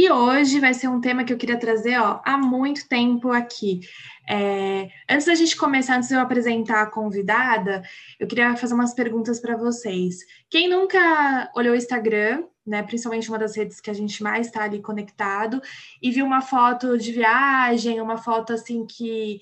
E hoje vai ser um tema que eu queria trazer ó, há muito tempo aqui. É, antes da gente começar, antes de eu apresentar a convidada, eu queria fazer umas perguntas para vocês. Quem nunca olhou o Instagram, né, principalmente uma das redes que a gente mais está ali conectado, e viu uma foto de viagem, uma foto assim que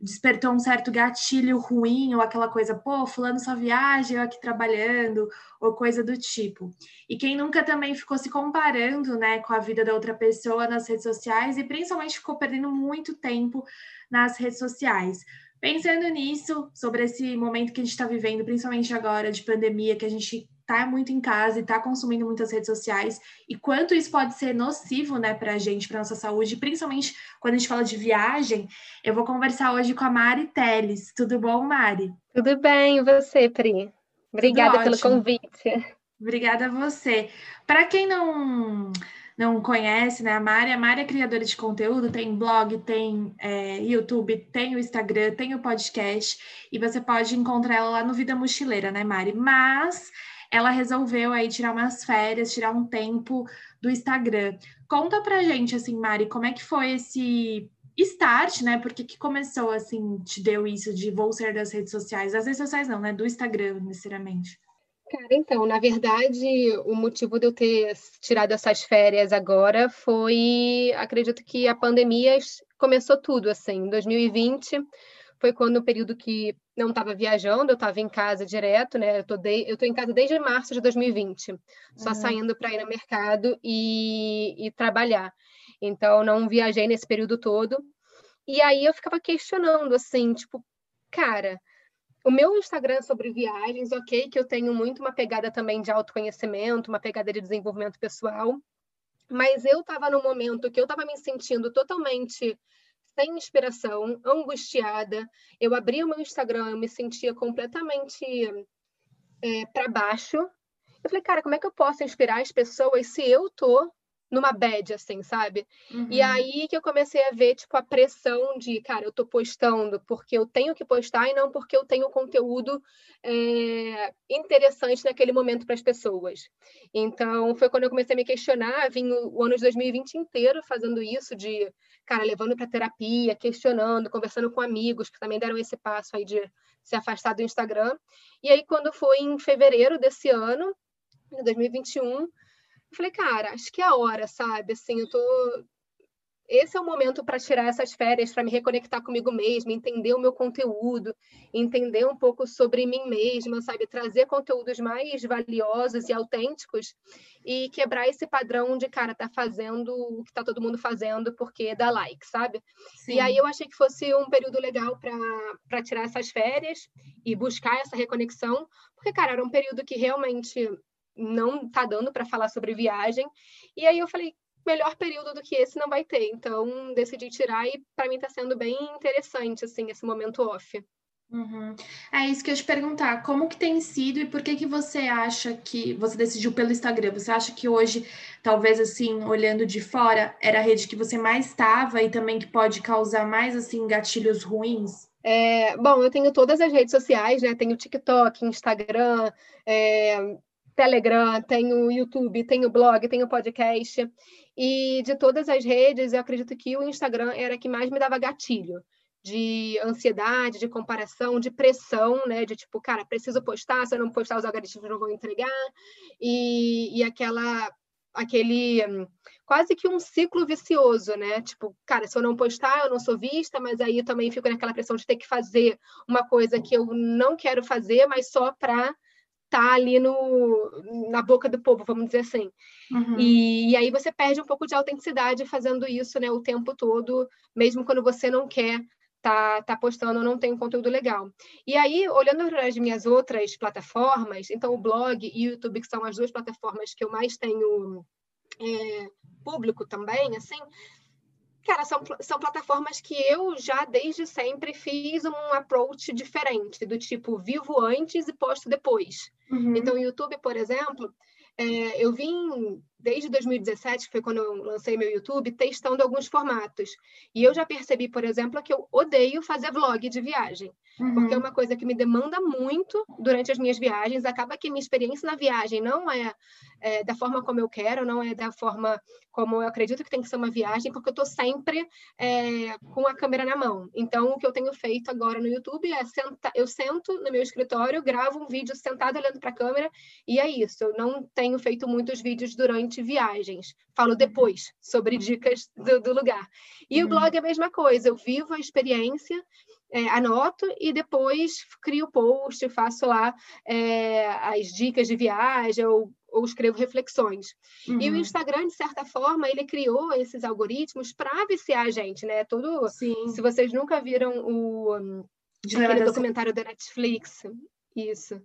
despertou um certo gatilho ruim, ou aquela coisa, pô, fulano só viaja, eu aqui trabalhando, ou coisa do tipo. E quem nunca também ficou se comparando, né, com a vida da outra pessoa nas redes sociais e principalmente ficou perdendo muito tempo nas redes sociais. Pensando nisso, sobre esse momento que a gente está vivendo, principalmente agora de pandemia, que a gente está muito em casa e está consumindo muitas redes sociais e quanto isso pode ser nocivo, né, para a gente, para nossa saúde, principalmente quando a gente fala de viagem. Eu vou conversar hoje com a Mari Teles. Tudo bom, Mari? Tudo bem, e você, Pri? Obrigada pelo convite. Obrigada a você. Para quem não não conhece, né, a Mari, a Mari é criadora de conteúdo, tem blog, tem é, YouTube, tem o Instagram, tem o podcast, e você pode encontrar ela lá no Vida Mochileira, né, Mari? Mas ela resolveu aí tirar umas férias, tirar um tempo do Instagram. Conta pra gente, assim, Mari, como é que foi esse start, né? Porque que começou, assim, te deu isso de vou ser das redes sociais? Das redes sociais não, né? Do Instagram, necessariamente. Cara, então, na verdade, o motivo de eu ter tirado essas férias agora foi, acredito que a pandemia começou tudo, assim, em 2020 foi quando o período que não estava viajando, eu estava em casa direto, né? Eu tô, de, eu tô em casa desde março de 2020, só uhum. saindo para ir no mercado e, e trabalhar. Então, não viajei nesse período todo. E aí eu ficava questionando, assim, tipo, cara, o meu Instagram é sobre viagens, ok, que eu tenho muito uma pegada também de autoconhecimento, uma pegada de desenvolvimento pessoal, mas eu estava num momento que eu estava me sentindo totalmente sem inspiração, angustiada. Eu abri o meu Instagram, eu me sentia completamente é, para baixo. Eu falei, cara, como é que eu posso inspirar as pessoas se eu tô numa bad, assim, sabe? Uhum. E aí que eu comecei a ver, tipo, a pressão de, cara, eu tô postando porque eu tenho que postar e não porque eu tenho conteúdo é, interessante naquele momento para as pessoas. Então, foi quando eu comecei a me questionar, vim o, o ano de 2020 inteiro fazendo isso, de, cara, levando para terapia, questionando, conversando com amigos que também deram esse passo aí de se afastar do Instagram. E aí, quando foi em fevereiro desse ano, 2021, eu falei, cara, acho que é a hora, sabe? Assim, eu tô. Esse é o momento para tirar essas férias, para me reconectar comigo mesma, entender o meu conteúdo, entender um pouco sobre mim mesma, sabe? Trazer conteúdos mais valiosos e autênticos e quebrar esse padrão de, cara, tá fazendo o que tá todo mundo fazendo porque dá like, sabe? Sim. E aí eu achei que fosse um período legal para tirar essas férias e buscar essa reconexão, porque, cara, era um período que realmente não tá dando para falar sobre viagem. E aí eu falei, melhor período do que esse não vai ter. Então decidi tirar e para mim está sendo bem interessante assim esse momento off. Uhum. É isso que eu ia te perguntar, como que tem sido e por que que você acha que você decidiu pelo Instagram? Você acha que hoje, talvez assim, olhando de fora, era a rede que você mais estava e também que pode causar mais assim gatilhos ruins? É, bom, eu tenho todas as redes sociais, né? Tenho TikTok, Instagram, é, Telegram, tenho YouTube, tenho blog, tenho podcast. E de todas as redes, eu acredito que o Instagram era que mais me dava gatilho de ansiedade, de comparação, de pressão, né? De tipo, cara, preciso postar, se eu não postar, os algoritmos não vão entregar. E, e aquela aquele quase que um ciclo vicioso, né? Tipo, cara, se eu não postar, eu não sou vista, mas aí também fico naquela pressão de ter que fazer uma coisa que eu não quero fazer, mas só para tá ali no, na boca do povo, vamos dizer assim. Uhum. E, e, aí você perde um pouco de autenticidade fazendo isso né, o tempo todo, mesmo quando você não quer tá, tá postando ou não tem um conteúdo legal. E aí, olhando para as minhas outras plataformas, então o blog e o YouTube, que são as duas plataformas que eu mais tenho é, público também, assim, cara, são, são plataformas que eu já desde sempre fiz um approach diferente, do tipo vivo antes e posto depois. Uhum. Então, o YouTube, por exemplo, é, eu vim desde 2017, que foi quando eu lancei meu YouTube, testando alguns formatos. E eu já percebi, por exemplo, que eu odeio fazer vlog de viagem, uhum. porque é uma coisa que me demanda muito durante as minhas viagens. Acaba que minha experiência na viagem não é, é da forma como eu quero, não é da forma como eu acredito que tem que ser uma viagem, porque eu estou sempre é, com a câmera na mão. Então, o que eu tenho feito agora no YouTube é senta, eu sento no meu escritório, gravo um vídeo sentado olhando para a câmera, e é isso. Eu não tenho feito muitos vídeos durante viagens. Falo depois sobre dicas do, do lugar. E uhum. o blog é a mesma coisa. Eu vivo a experiência, é, anoto e depois crio post, faço lá é, as dicas de viagem ou, ou escrevo reflexões. Uhum. E o uhum. Instagram, de certa forma, ele criou esses algoritmos para viciar a gente, né? Todo, Sim. se vocês nunca viram o aquele documentário da Netflix, isso.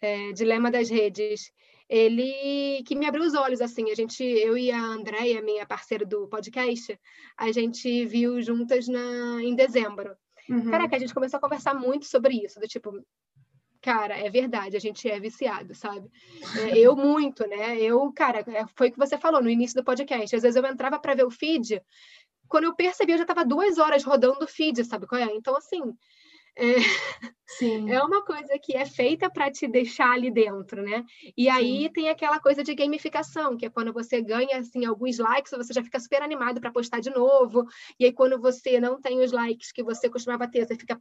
É, Dilema das Redes ele que me abriu os olhos assim. A gente, eu e a Andréia, minha parceira do podcast, a gente viu juntas na em dezembro. Uhum. Caraca, a gente começou a conversar muito sobre isso, do tipo, cara, é verdade, a gente é viciado, sabe? É, eu muito, né? Eu, cara, é, foi o que você falou no início do podcast. Às vezes eu entrava para ver o feed, quando eu percebi, eu já estava duas horas rodando o feed, sabe qual é? Então, assim, é, Sim. é uma coisa que é feita para te deixar ali dentro, né? E aí Sim. tem aquela coisa de gamificação, que é quando você ganha assim alguns likes, você já fica super animado para postar de novo. E aí quando você não tem os likes que você costumava ter, você fica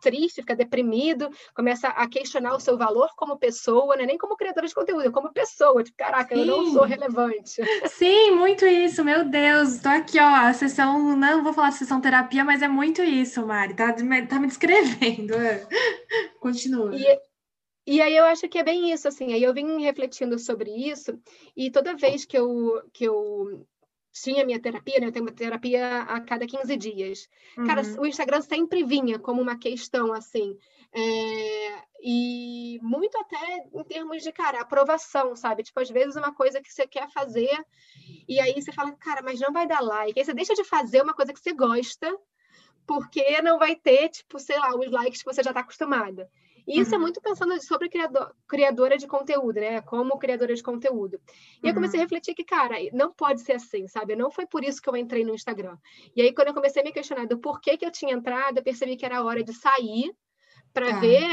triste, fica deprimido, começa a questionar o seu valor como pessoa, né? nem como criadora de conteúdo, como pessoa. Tipo, caraca, Sim. eu não sou relevante. Sim, muito isso, meu Deus. Estou aqui, ó, a sessão, não vou falar de sessão terapia, mas é muito isso, Mari. Tá, tá me descrevendo. Continua. E, e aí eu acho que é bem isso, assim. Aí eu vim refletindo sobre isso, e toda vez que eu, que eu tinha minha terapia, né? Eu tenho uma terapia a cada 15 dias. Uhum. Cara, o Instagram sempre vinha como uma questão, assim. É... E muito até em termos de, cara, aprovação, sabe? Tipo, às vezes uma coisa que você quer fazer e aí você fala, cara, mas não vai dar like. Aí você deixa de fazer uma coisa que você gosta porque não vai ter, tipo, sei lá, os likes que você já está acostumada. E isso é uhum. é muito pensando sobre criador, criadora de conteúdo, né? Como criadora de conteúdo. E uhum. eu comecei a refletir que, cara, não pode ser assim, sabe? Não foi por isso que eu entrei no Instagram. E aí, quando eu comecei a me questionar do porquê que eu tinha entrado, eu percebi que era hora de sair para tá. ver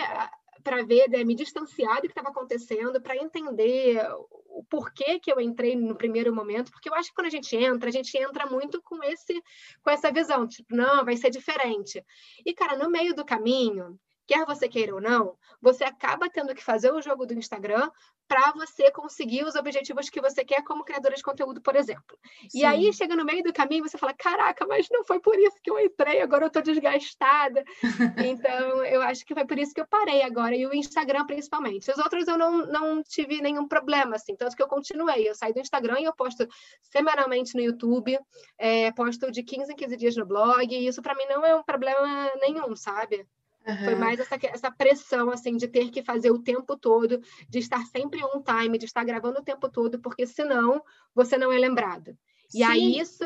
para ver, né, me distanciar do que estava acontecendo, para entender o porquê que eu entrei no primeiro momento, porque eu acho que quando a gente entra, a gente entra muito com esse com essa visão, tipo, não, vai ser diferente. E cara, no meio do caminho, quer você queira ou não, você acaba tendo que fazer o jogo do Instagram para você conseguir os objetivos que você quer como criadora de conteúdo, por exemplo. Sim. E aí chega no meio do caminho você fala: "Caraca, mas não foi por isso que eu entrei, agora eu estou desgastada". então, eu acho que foi por isso que eu parei agora e o Instagram principalmente. Os outros eu não, não tive nenhum problema assim, tanto que eu continuei. Eu saí do Instagram e eu posto semanalmente no YouTube, é, posto de 15 em 15 dias no blog, e isso para mim não é um problema nenhum, sabe? Uhum. Foi mais essa, essa pressão, assim, de ter que fazer o tempo todo, de estar sempre on time, de estar gravando o tempo todo, porque senão você não é lembrado. E aí isso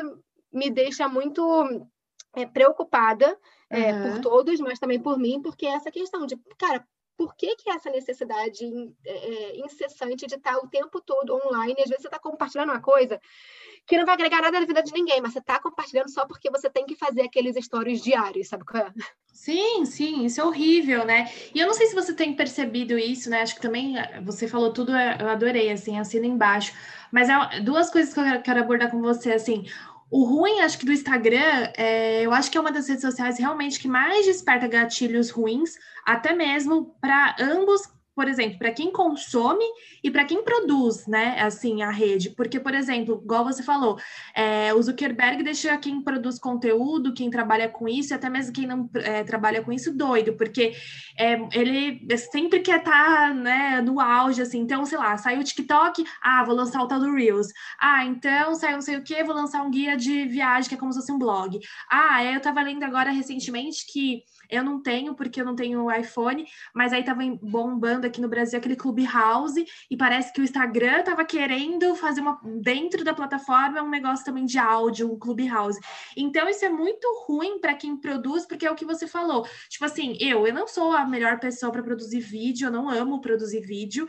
me deixa muito é, preocupada é, uhum. por todos, mas também por mim, porque é essa questão de, cara, por que, que essa necessidade é, é, incessante de estar o tempo todo online? Às vezes você está compartilhando uma coisa que não vai agregar nada na vida de ninguém, mas você está compartilhando só porque você tem que fazer aqueles stories diários, sabe qual é? Sim, sim, isso é horrível, né? E eu não sei se você tem percebido isso, né? Acho que também eh, você falou tudo, eu adorei, assim, assina embaixo. Mas é duas coisas que eu quero abordar com você, assim. O ruim, acho que do Instagram, é, eu acho que é uma das redes sociais realmente que mais desperta gatilhos ruins, até mesmo para ambos por exemplo, para quem consome e para quem produz, né, assim, a rede. Porque, por exemplo, igual você falou, é, o Zuckerberg deixa quem produz conteúdo, quem trabalha com isso, e até mesmo quem não é, trabalha com isso, doido, porque é, ele sempre quer estar, tá, né, no auge, assim. Então, sei lá, saiu o TikTok, ah, vou lançar o tal do Reels. Ah, então saiu não sei o que, vou lançar um guia de viagem, que é como se fosse um blog. Ah, eu estava lendo agora recentemente que eu não tenho, porque eu não tenho iPhone, mas aí tava bombando aqui no Brasil aquele Clubhouse, e parece que o Instagram estava querendo fazer uma dentro da plataforma um negócio também de áudio, um Clubhouse. Então, isso é muito ruim para quem produz, porque é o que você falou. Tipo assim, eu, eu não sou a melhor pessoa para produzir vídeo, eu não amo produzir vídeo.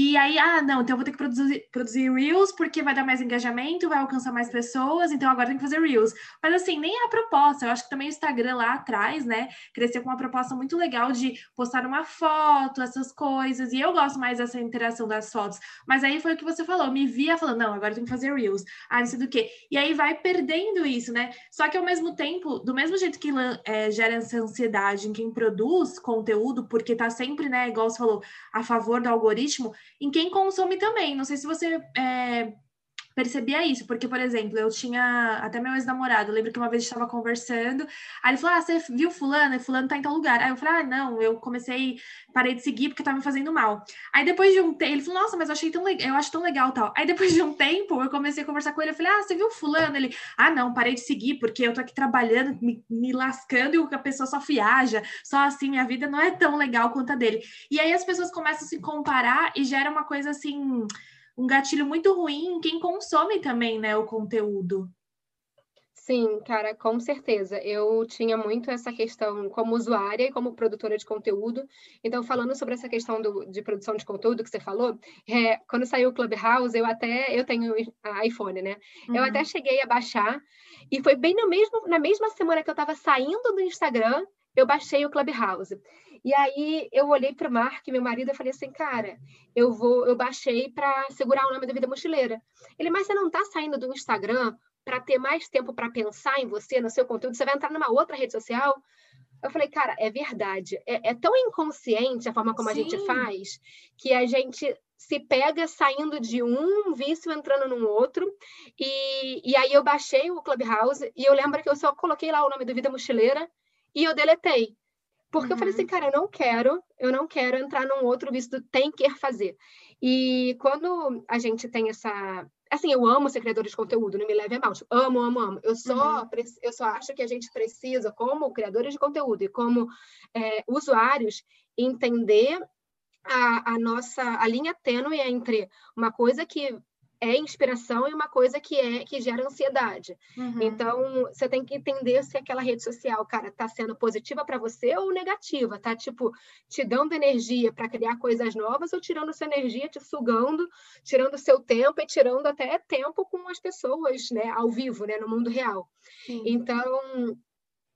E aí, ah, não, então eu vou ter que produzir, produzir Reels porque vai dar mais engajamento, vai alcançar mais pessoas, então agora tem que fazer Reels. Mas assim, nem é a proposta. Eu acho que também o Instagram lá atrás, né, cresceu com uma proposta muito legal de postar uma foto, essas coisas. E eu gosto mais dessa interação das fotos. Mas aí foi o que você falou, me via falando, não, agora tem que fazer Reels. Ah, não sei do quê. E aí vai perdendo isso, né? Só que ao mesmo tempo, do mesmo jeito que é, gera essa ansiedade em quem produz conteúdo, porque tá sempre, né, igual você falou, a favor do algoritmo, em quem consome também. Não sei se você é, percebia isso, porque, por exemplo, eu tinha até meu ex-namorado, lembro que uma vez estava conversando, aí ele falou: Ah, você viu fulano? E fulano tá em tal lugar. Aí eu falei: Ah, não, eu comecei, parei de seguir porque tá me fazendo mal. Aí depois de um tempo, ele falou: Nossa, mas eu achei tão legal, eu acho tão legal tal. Aí depois de um tempo, eu comecei a conversar com ele, eu falei: Ah, você viu fulano? Ele, ah, não, parei de seguir porque eu tô aqui trabalhando, me, me lascando e a pessoa só viaja, só assim, minha vida não é tão legal quanto a dele. E aí as pessoas começam a se comparar e gera uma coisa assim um gatilho muito ruim em quem consome também, né, o conteúdo. Sim, cara, com certeza. Eu tinha muito essa questão como usuária e como produtora de conteúdo. Então, falando sobre essa questão do, de produção de conteúdo que você falou, é, quando saiu o Clubhouse, eu até eu tenho iPhone, né? Uhum. Eu até cheguei a baixar e foi bem no mesmo, na mesma semana que eu estava saindo do Instagram, eu baixei o Clubhouse. E aí eu olhei para o Mark, meu marido, e falei assim, cara, eu vou, eu baixei para segurar o nome da vida mochileira. Ele, mas você não está saindo do Instagram para ter mais tempo para pensar em você, no seu conteúdo? Você vai entrar numa outra rede social? Eu falei, cara, é verdade. É, é tão inconsciente a forma como Sim. a gente faz que a gente se pega saindo de um vício entrando num outro. E, e aí eu baixei o Clubhouse e eu lembro que eu só coloquei lá o nome do Vida Mochileira e eu deletei. Porque uhum. eu falei assim, uhum. cara, eu não quero, eu não quero entrar num outro vício do tem que fazer. E quando a gente tem essa. Assim, eu amo ser criador de conteúdo, não me leve a mal. Tipo, amo, amo, amo. Eu só, uhum. eu só acho que a gente precisa, como criadores de conteúdo e como é, usuários, entender a, a, nossa a linha tênue entre uma coisa que é inspiração e uma coisa que é que gera ansiedade. Uhum. Então, você tem que entender se aquela rede social, cara, tá sendo positiva para você ou negativa, tá tipo te dando energia para criar coisas novas ou tirando sua energia, te sugando, tirando seu tempo e tirando até tempo com as pessoas, né, ao vivo, né, no mundo real. Sim. Então,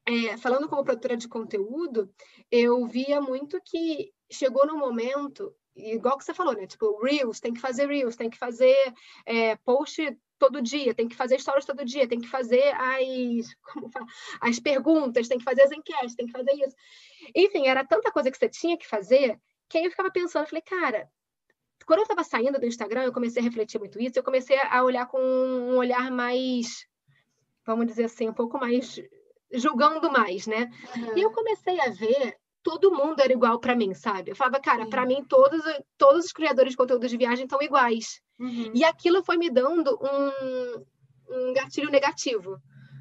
é, falando como produtora de conteúdo, eu via muito que chegou no momento igual que você falou, né? Tipo, Reels, tem que fazer Reels, tem que fazer é, post todo dia, tem que fazer stories todo dia, tem que fazer as, como fala, as perguntas, tem que fazer as enquetes, tem que fazer isso. Enfim, era tanta coisa que você tinha que fazer, que aí eu ficava pensando, eu falei, cara, quando eu estava saindo do Instagram, eu comecei a refletir muito isso, eu comecei a olhar com um olhar mais, vamos dizer assim, um pouco mais julgando mais, né? Uhum. E eu comecei a ver todo mundo era igual para mim, sabe? Eu falava, cara, para mim todos, todos os criadores de conteúdo de viagem estão iguais. Uhum. E aquilo foi me dando um, um gatilho negativo.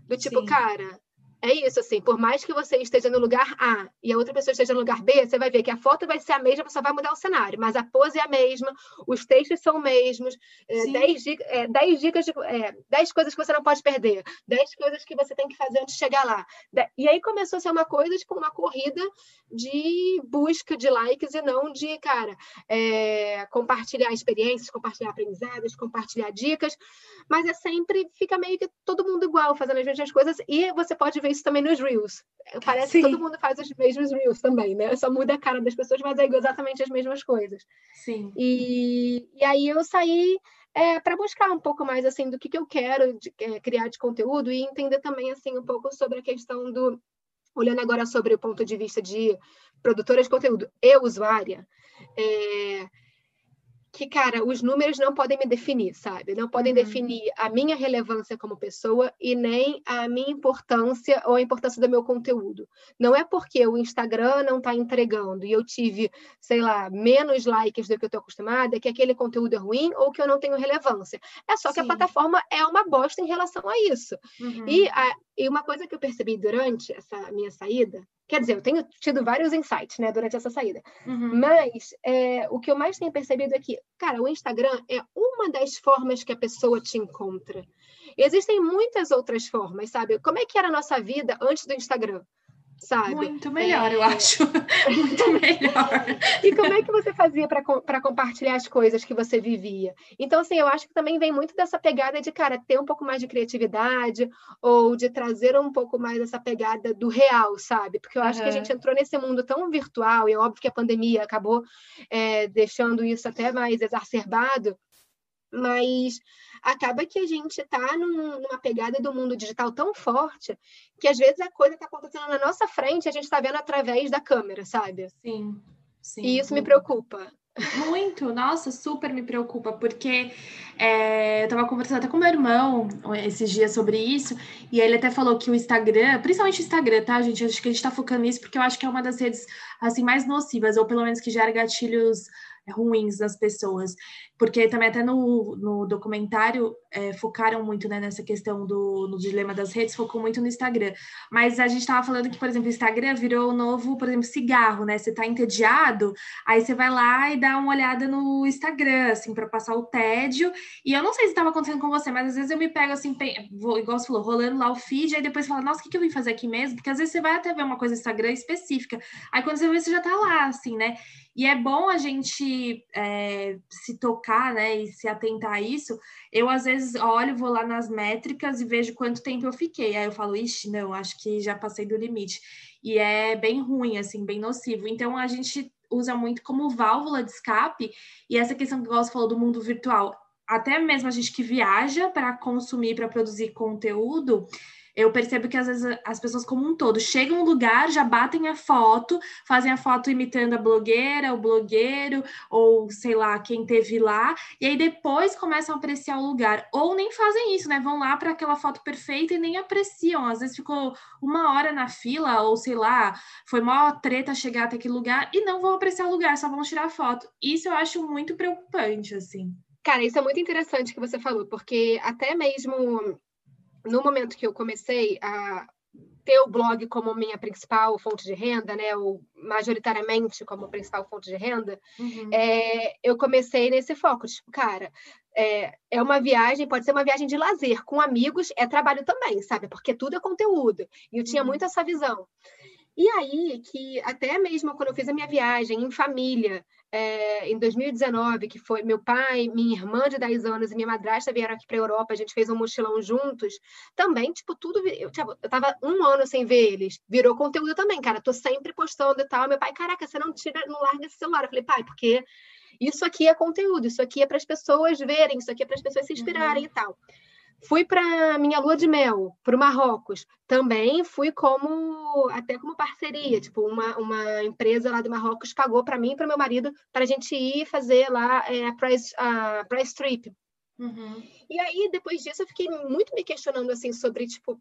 Do tipo, Sim. cara, é isso, assim, por mais que você esteja no lugar A e a outra pessoa esteja no lugar B, você vai ver que a foto vai ser a mesma, só vai mudar o cenário, mas a pose é a mesma, os textos são os mesmos, 10 é, é, dicas, de, é, coisas que você não pode perder, 10 coisas que você tem que fazer antes de chegar lá. E aí começou a ser uma coisa, tipo, uma corrida de busca de likes e não de, cara, é, compartilhar experiências, compartilhar aprendizados, compartilhar dicas, mas é sempre, fica meio que todo mundo igual, fazendo as mesmas coisas, e você pode ver isso também nos Reels. Parece Sim. que todo mundo faz os mesmos Reels também, né? Só muda a cara das pessoas, mas é exatamente as mesmas coisas. Sim. E, e aí eu saí é, para buscar um pouco mais assim do que, que eu quero de, é, criar de conteúdo e entender também assim um pouco sobre a questão do olhando agora sobre o ponto de vista de produtora de conteúdo e usuária, é, que, cara, os números não podem me definir, sabe? Não podem uhum. definir a minha relevância como pessoa e nem a minha importância ou a importância do meu conteúdo. Não é porque o Instagram não está entregando e eu tive, sei lá, menos likes do que eu estou acostumada, que aquele conteúdo é ruim ou que eu não tenho relevância. É só Sim. que a plataforma é uma bosta em relação a isso. Uhum. E, a, e uma coisa que eu percebi durante essa minha saída, Quer dizer, eu tenho tido vários insights, né, durante essa saída. Uhum. Mas é, o que eu mais tenho percebido é que, cara, o Instagram é uma das formas que a pessoa te encontra. Existem muitas outras formas, sabe? Como é que era a nossa vida antes do Instagram? Sabe? Muito melhor, é... eu acho. Muito melhor. e como é que você fazia para compartilhar as coisas que você vivia? Então, assim, eu acho que também vem muito dessa pegada de, cara, ter um pouco mais de criatividade ou de trazer um pouco mais essa pegada do real, sabe? Porque eu acho uhum. que a gente entrou nesse mundo tão virtual e é óbvio que a pandemia acabou é, deixando isso até mais exacerbado, mas acaba que a gente está num, numa pegada do mundo digital tão forte que às vezes a coisa está acontecendo na nossa frente a gente está vendo através da câmera, sabe? Sim. Sim, e isso me preocupa. Muito, nossa, super me preocupa, porque é, eu estava conversando até com meu irmão esses dias sobre isso, e ele até falou que o Instagram, principalmente o Instagram, tá, gente? Acho que a gente está focando nisso porque eu acho que é uma das redes assim mais nocivas, ou pelo menos que gera gatilhos ruins das pessoas, porque também até no, no documentário é, focaram muito né, nessa questão do no dilema das redes, focou muito no Instagram, mas a gente estava falando que, por exemplo, o Instagram virou o novo, por exemplo, cigarro, né? Você está entediado, aí você vai lá e dá uma olhada no Instagram, assim, para passar o tédio, e eu não sei se estava acontecendo com você, mas às vezes eu me pego assim, vou, igual você falou, rolando lá o feed, aí depois fala, nossa, o que, que eu vim fazer aqui mesmo? Porque às vezes você vai até ver uma coisa no Instagram específica, aí quando você vê, você já está lá, assim, né? E é bom a gente é, se tocar, né, e se atentar a isso. Eu, às vezes, olho, vou lá nas métricas e vejo quanto tempo eu fiquei. Aí eu falo, ixi, não, acho que já passei do limite. E é bem ruim, assim, bem nocivo. Então, a gente usa muito como válvula de escape. E essa questão que você falou do mundo virtual, até mesmo a gente que viaja para consumir, para produzir conteúdo, eu percebo que às vezes as pessoas como um todo chegam no lugar, já batem a foto, fazem a foto imitando a blogueira, o blogueiro, ou sei lá, quem teve lá, e aí depois começam a apreciar o lugar. Ou nem fazem isso, né? Vão lá para aquela foto perfeita e nem apreciam. Às vezes ficou uma hora na fila, ou sei lá, foi maior treta chegar até aquele lugar e não vão apreciar o lugar, só vão tirar foto. Isso eu acho muito preocupante, assim. Cara, isso é muito interessante que você falou, porque até mesmo no momento que eu comecei a ter o blog como minha principal fonte de renda, né, ou majoritariamente como principal fonte de renda, uhum. é, eu comecei nesse foco, tipo, cara, é, é uma viagem, pode ser uma viagem de lazer, com amigos é trabalho também, sabe? Porque tudo é conteúdo. E eu tinha uhum. muito essa visão. E aí que até mesmo quando eu fiz a minha viagem em família, é, em 2019, que foi meu pai, minha irmã de 10 anos e minha madrasta vieram aqui para a Europa, a gente fez um mochilão juntos, também, tipo, tudo. Eu, tipo, eu tava um ano sem ver eles, virou conteúdo também, cara. Tô sempre postando e tal. Meu pai, caraca, você não tira, não larga esse celular. Eu falei, pai, porque isso aqui é conteúdo, isso aqui é para as pessoas verem, isso aqui é para as pessoas se inspirarem uhum. e tal. Fui para minha lua de mel, para o Marrocos. Também fui como, até como parceria. Tipo, uma, uma empresa lá do Marrocos pagou para mim e para meu marido para a gente ir fazer lá é, a price, a price trip. Uhum. E aí, depois disso, eu fiquei muito me questionando, assim, sobre, tipo,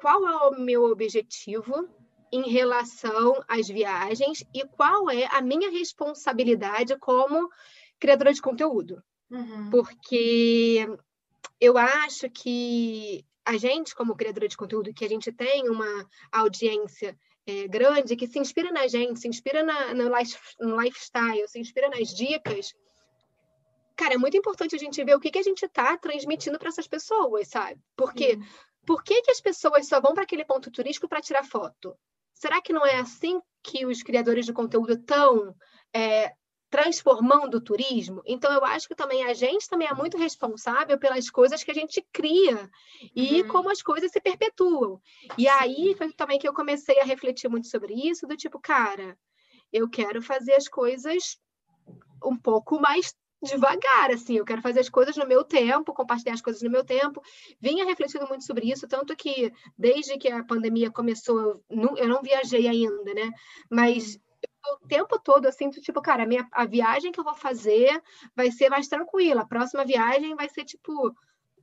qual é o meu objetivo em relação às viagens e qual é a minha responsabilidade como criadora de conteúdo. Uhum. Porque eu acho que a gente, como criadora de conteúdo, que a gente tem uma audiência é, grande, que se inspira na gente, se inspira na, no, life, no lifestyle, se inspira nas dicas, cara, é muito importante a gente ver o que, que a gente está transmitindo para essas pessoas, sabe? Porque Sim. por que, que as pessoas só vão para aquele ponto turístico para tirar foto? Será que não é assim que os criadores de conteúdo estão é, transformando o turismo. Então, eu acho que também a gente também é muito responsável pelas coisas que a gente cria e uhum. como as coisas se perpetuam. E aí foi também que eu comecei a refletir muito sobre isso, do tipo, cara, eu quero fazer as coisas um pouco mais devagar, assim, eu quero fazer as coisas no meu tempo, compartilhar as coisas no meu tempo. Vinha refletindo muito sobre isso, tanto que desde que a pandemia começou, eu não, eu não viajei ainda, né? Mas uhum o tempo todo eu sinto, tipo, cara, a, minha, a viagem que eu vou fazer vai ser mais tranquila. A próxima viagem vai ser, tipo,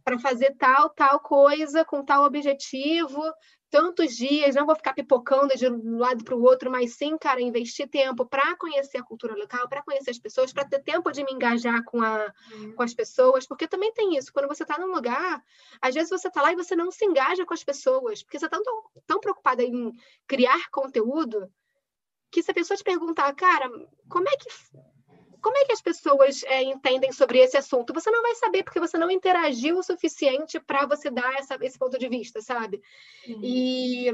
para fazer tal, tal coisa, com tal objetivo, tantos dias, não vou ficar pipocando de um lado para o outro, mas sim, cara, investir tempo para conhecer a cultura local, para conhecer as pessoas, para ter tempo de me engajar com, a, uhum. com as pessoas, porque também tem isso, quando você está num lugar, às vezes você está lá e você não se engaja com as pessoas, porque você está tão, tão preocupada em criar conteúdo, que se a pessoa te perguntar, cara, como é que como é que as pessoas é, entendem sobre esse assunto? Você não vai saber, porque você não interagiu o suficiente para você dar essa, esse ponto de vista, sabe? Uhum. E,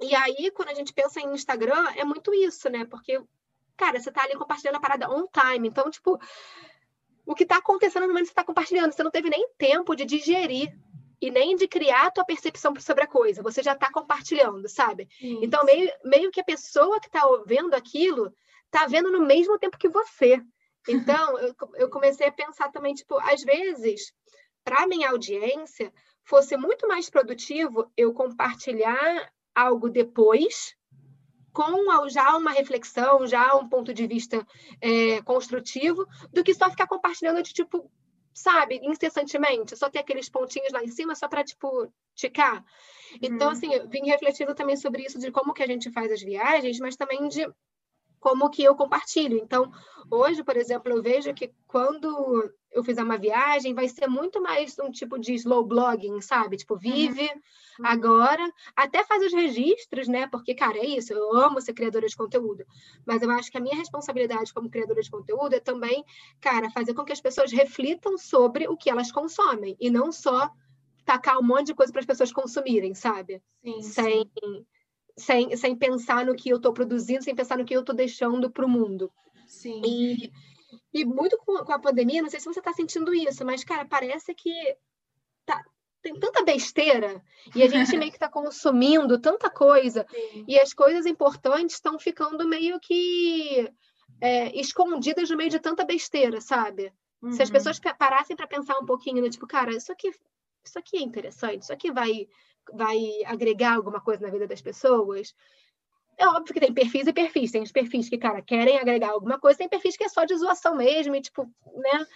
e aí, quando a gente pensa em Instagram, é muito isso, né? Porque, cara, você tá ali compartilhando a parada on time. Então, tipo, o que está acontecendo no momento que você está compartilhando, você não teve nem tempo de digerir e nem de criar a tua percepção sobre a coisa. Você já está compartilhando, sabe? Isso. Então, meio, meio que a pessoa que está vendo aquilo tá vendo no mesmo tempo que você. Então, eu, eu comecei a pensar também, tipo, às vezes, para minha audiência, fosse muito mais produtivo eu compartilhar algo depois, com já uma reflexão, já um ponto de vista é, construtivo, do que só ficar compartilhando de tipo, sabe, incessantemente, só ter aqueles pontinhos lá em cima só para, tipo, ticar. Então, uhum. assim, eu vim refletindo também sobre isso, de como que a gente faz as viagens, mas também de como que eu compartilho. Então, hoje, por exemplo, eu vejo que quando eu fizer uma viagem, vai ser muito mais um tipo de slow blogging, sabe? Tipo, vive uhum. agora, até faz os registros, né? Porque, cara, é isso, eu amo ser criadora de conteúdo. Mas eu acho que a minha responsabilidade como criadora de conteúdo é também, cara, fazer com que as pessoas reflitam sobre o que elas consomem e não só tacar um monte de coisa para as pessoas consumirem, sabe? Sim, sem, sim sem, sem pensar no que eu estou produzindo, sem pensar no que eu estou deixando para o mundo. Sim. E, e muito com, com, a pandemia, não sei se você está sentindo isso, mas, cara, parece que tá, tem tanta besteira e a gente meio que está consumindo tanta coisa Sim. e as coisas importantes estão ficando meio que é, escondidas no meio de tanta besteira, sabe? Uhum. Se as uhum. pessoas parassem para pensar um pouquinho, né? tipo, cara, isso aqui, isso aqui é interessante, isso aqui vai vai agregar alguma coisa na vida das pessoas. É óbvio que tem perfis e perfis. Tem os perfis que, cara, querem agregar alguma coisa, tem perfis que é só de zoação mesmo, e tipo, né?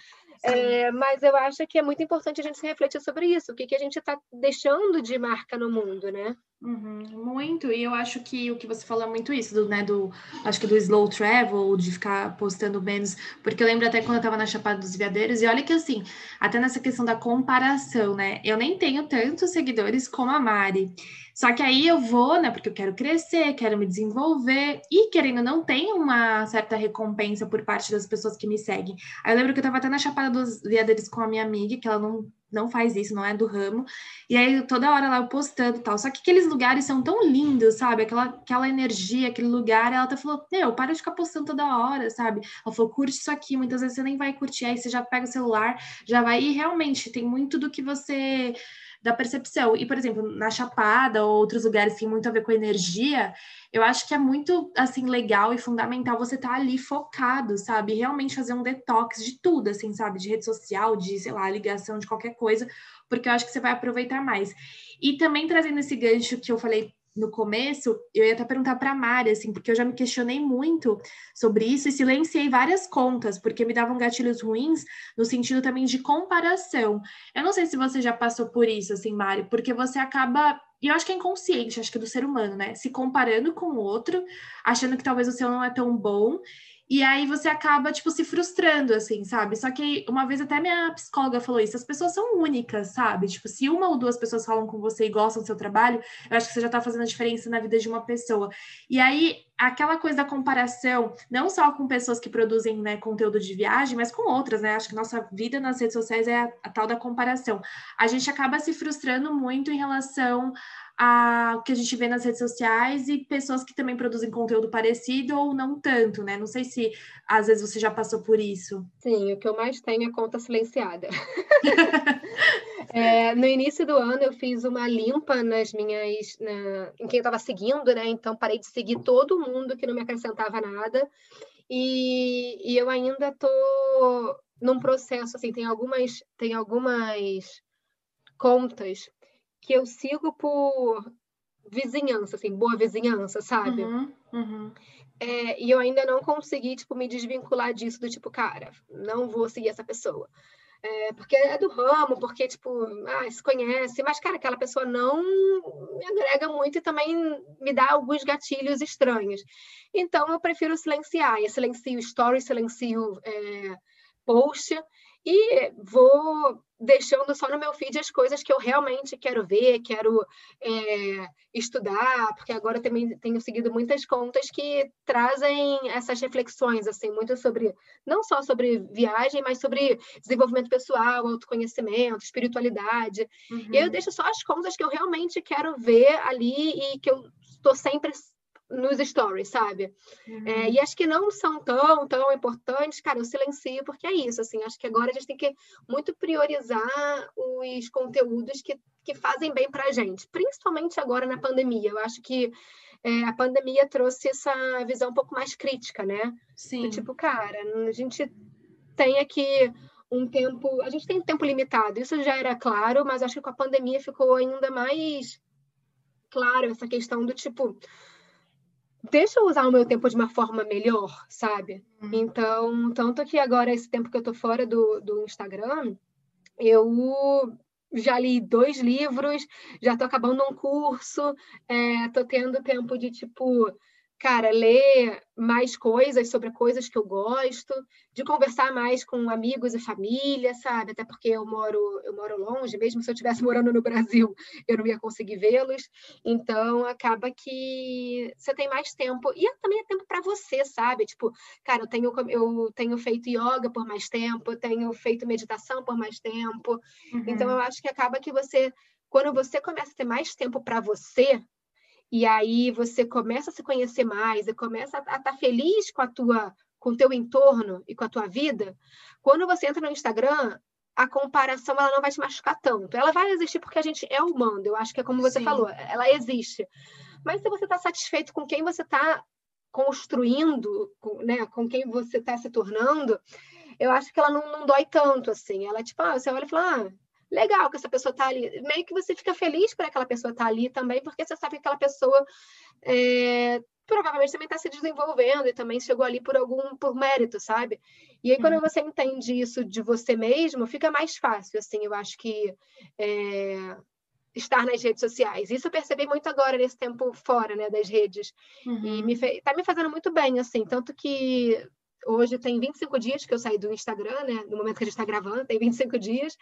É, mas eu acho que é muito importante a gente se refletir sobre isso. O que, que a gente está deixando de marca no mundo, né? Uhum, muito, e eu acho que o que você falou é muito isso, do, né, do, acho que do slow travel, de ficar postando menos, porque eu lembro até quando eu tava na Chapada dos Veadeiros, e olha que assim, até nessa questão da comparação, né, eu nem tenho tantos seguidores como a Mari, só que aí eu vou, né, porque eu quero crescer, quero me desenvolver, e querendo não, tem uma certa recompensa por parte das pessoas que me seguem. Aí eu lembro que eu tava até na Chapada dos Veadeiros com a minha amiga, que ela não não faz isso, não é do ramo. E aí toda hora lá eu postando e tal. Só que aqueles lugares são tão lindos, sabe? Aquela, aquela energia, aquele lugar. Ela até falou: Meu, para de ficar postando toda hora, sabe? Ela falou: curte isso aqui. Muitas vezes você nem vai curtir, aí você já pega o celular, já vai. E realmente tem muito do que você da percepção. E, por exemplo, na Chapada ou outros lugares que tem muito a ver com energia, eu acho que é muito, assim, legal e fundamental você estar tá ali focado, sabe? Realmente fazer um detox de tudo, assim, sabe? De rede social, de, sei lá, ligação, de qualquer coisa, porque eu acho que você vai aproveitar mais. E também trazendo esse gancho que eu falei no começo, eu ia até perguntar para a Mari, assim, porque eu já me questionei muito sobre isso e silenciei várias contas, porque me davam gatilhos ruins no sentido também de comparação. Eu não sei se você já passou por isso, assim, Mari, porque você acaba, e eu acho que é inconsciente, acho que é do ser humano, né? Se comparando com o outro, achando que talvez o seu não é tão bom, e aí você acaba, tipo, se frustrando, assim, sabe? Só que uma vez até minha psicóloga falou isso, as pessoas são únicas, sabe? Tipo, se uma ou duas pessoas falam com você e gostam do seu trabalho, eu acho que você já tá fazendo a diferença na vida de uma pessoa. E aí, aquela coisa da comparação, não só com pessoas que produzem né, conteúdo de viagem, mas com outras, né? Acho que nossa vida nas redes sociais é a, a tal da comparação. A gente acaba se frustrando muito em relação o que a gente vê nas redes sociais e pessoas que também produzem conteúdo parecido ou não tanto, né? Não sei se às vezes você já passou por isso. Sim, o que eu mais tenho é conta silenciada. é, no início do ano eu fiz uma limpa nas minhas, na, em quem eu estava seguindo, né? Então parei de seguir todo mundo que não me acrescentava nada. E, e eu ainda tô num processo, assim, tem algumas, tem algumas contas que eu sigo por vizinhança, assim, boa vizinhança, sabe? Uhum, uhum. É, e eu ainda não consegui, tipo, me desvincular disso, do tipo, cara, não vou seguir essa pessoa. é, porque é do ramo, porque, tipo, ah, se conhece, mas, cara, aquela pessoa não me agrega muito e também me dá alguns gatilhos estranhos. Então, eu prefiro silenciar. Eu silencio story, silencio é, post, e vou deixando só no meu feed as coisas que eu realmente quero ver, quero é, estudar, porque agora eu também tenho seguido muitas contas que trazem essas reflexões, assim, muito sobre, não só sobre viagem, mas sobre desenvolvimento pessoal, autoconhecimento, espiritualidade. Uhum. E eu deixo só as contas que eu realmente quero ver ali e que eu estou sempre nos stories, sabe? Uhum. É, e acho que não são tão, tão importantes, cara, eu silencio, porque é isso, assim, acho que agora a gente tem que muito priorizar os conteúdos que, que fazem bem pra gente, principalmente agora na pandemia. Eu acho que é, a pandemia trouxe essa visão um pouco mais crítica, né? Sim. Do tipo, cara, a gente tem aqui um tempo, a gente tem tempo limitado, isso já era claro, mas acho que com a pandemia ficou ainda mais claro essa questão do tipo, deixa eu usar o meu tempo de uma forma melhor, sabe? Uhum. Então, tanto que agora, esse tempo que eu tô fora do, do Instagram, eu já li dois livros, já tô acabando um curso, é, tô tendo tempo de, tipo, cara, ler mais coisas sobre coisas que eu gosto, de conversar mais com amigos e família, sabe? Até porque eu moro, eu moro longe, mesmo se eu estivesse morando no Brasil, eu não ia conseguir vê-los. Então, acaba que você tem mais tempo. E também é tempo para você, sabe? Tipo, cara, eu tenho, eu tenho feito yoga por mais tempo, eu tenho feito meditação por mais tempo. Uhum. Então, eu acho que acaba que você, quando você começa a ter mais tempo para você, e aí você começa a se conhecer mais e começa a estar tá feliz com a tua com o teu entorno e com a tua vida, quando você entra no Instagram, a comparação ela não vai te machucar tanto. Ela vai existir porque a gente é humano, eu acho que é como você Sim. falou, ela existe. Mas se você está satisfeito com quem você está construindo, com, né, com quem você está se tornando, eu acho que ela não, não dói tanto assim. Ela, tipo, ah, você olha e fala, ah, legal que essa pessoa está ali. Meio que você fica feliz por aquela pessoa estar tá ali também, porque você sabe que aquela pessoa é, provavelmente também está se desenvolvendo e também chegou ali por algum por mérito, sabe? E aí quando uhum. você entende isso de você mesmo, fica mais fácil, assim. Eu acho que é, estar nas redes sociais. Isso eu percebi muito agora nesse tempo fora, né, das redes. Uhum. E me tá me fazendo muito bem, assim, tanto que hoje tem 25 dias que eu saí do Instagram, né? No momento que a gente está gravando, tem 25 dias.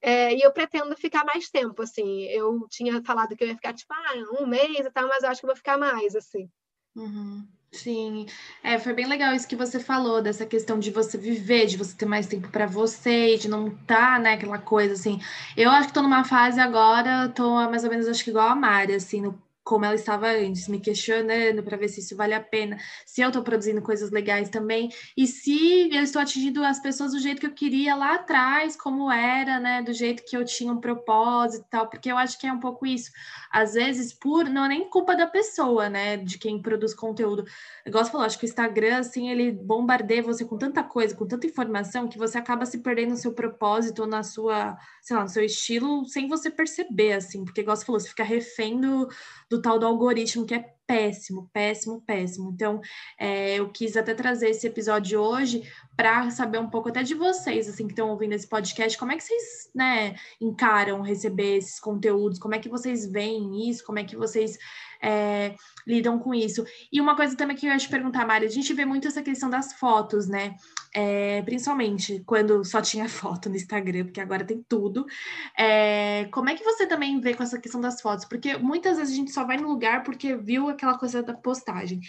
É, e eu pretendo ficar mais tempo, assim. Eu tinha falado que eu ia ficar, tipo, ah, um mês e tal, mas eu acho que eu vou ficar mais, assim. Uhum. Sim, é, foi bem legal isso que você falou, dessa questão de você viver, de você ter mais tempo para você, de não estar, tá, né, aquela coisa assim. Eu acho que tô numa fase agora, tô mais ou menos, acho que igual a Mari, assim, no como ela estava antes, me questionando para ver se isso vale a pena, se eu estou produzindo coisas legais também, e se eu estou atingindo as pessoas do jeito que eu queria lá atrás, como era, né, do jeito que eu tinha um propósito e tal, porque eu acho que é um pouco isso. Às vezes, por não é nem culpa da pessoa, né, de quem produz conteúdo. Igual você falou, acho que o Instagram, assim, ele bombardeia você com tanta coisa, com tanta informação, que você acaba se perdendo no seu propósito ou na sua, sei lá, no seu estilo, sem você perceber, assim, porque igual você falou, você fica refém do do tal do algoritmo que é péssimo, péssimo, péssimo. Então, é, eu quis até trazer esse episódio hoje para saber um pouco até de vocês, assim, que estão ouvindo esse podcast, como é que vocês, né, encaram receber esses conteúdos, como é que vocês veem isso, como é que vocês é, lidam com isso. E uma coisa também que eu ia te perguntar, Mari, a gente vê muito essa questão das fotos, né? É, principalmente quando só tinha foto no Instagram, porque agora tem tudo. É, como é que você também vê com essa questão das fotos? Porque muitas vezes a gente só vai no lugar porque viu aquela coisa da postagem.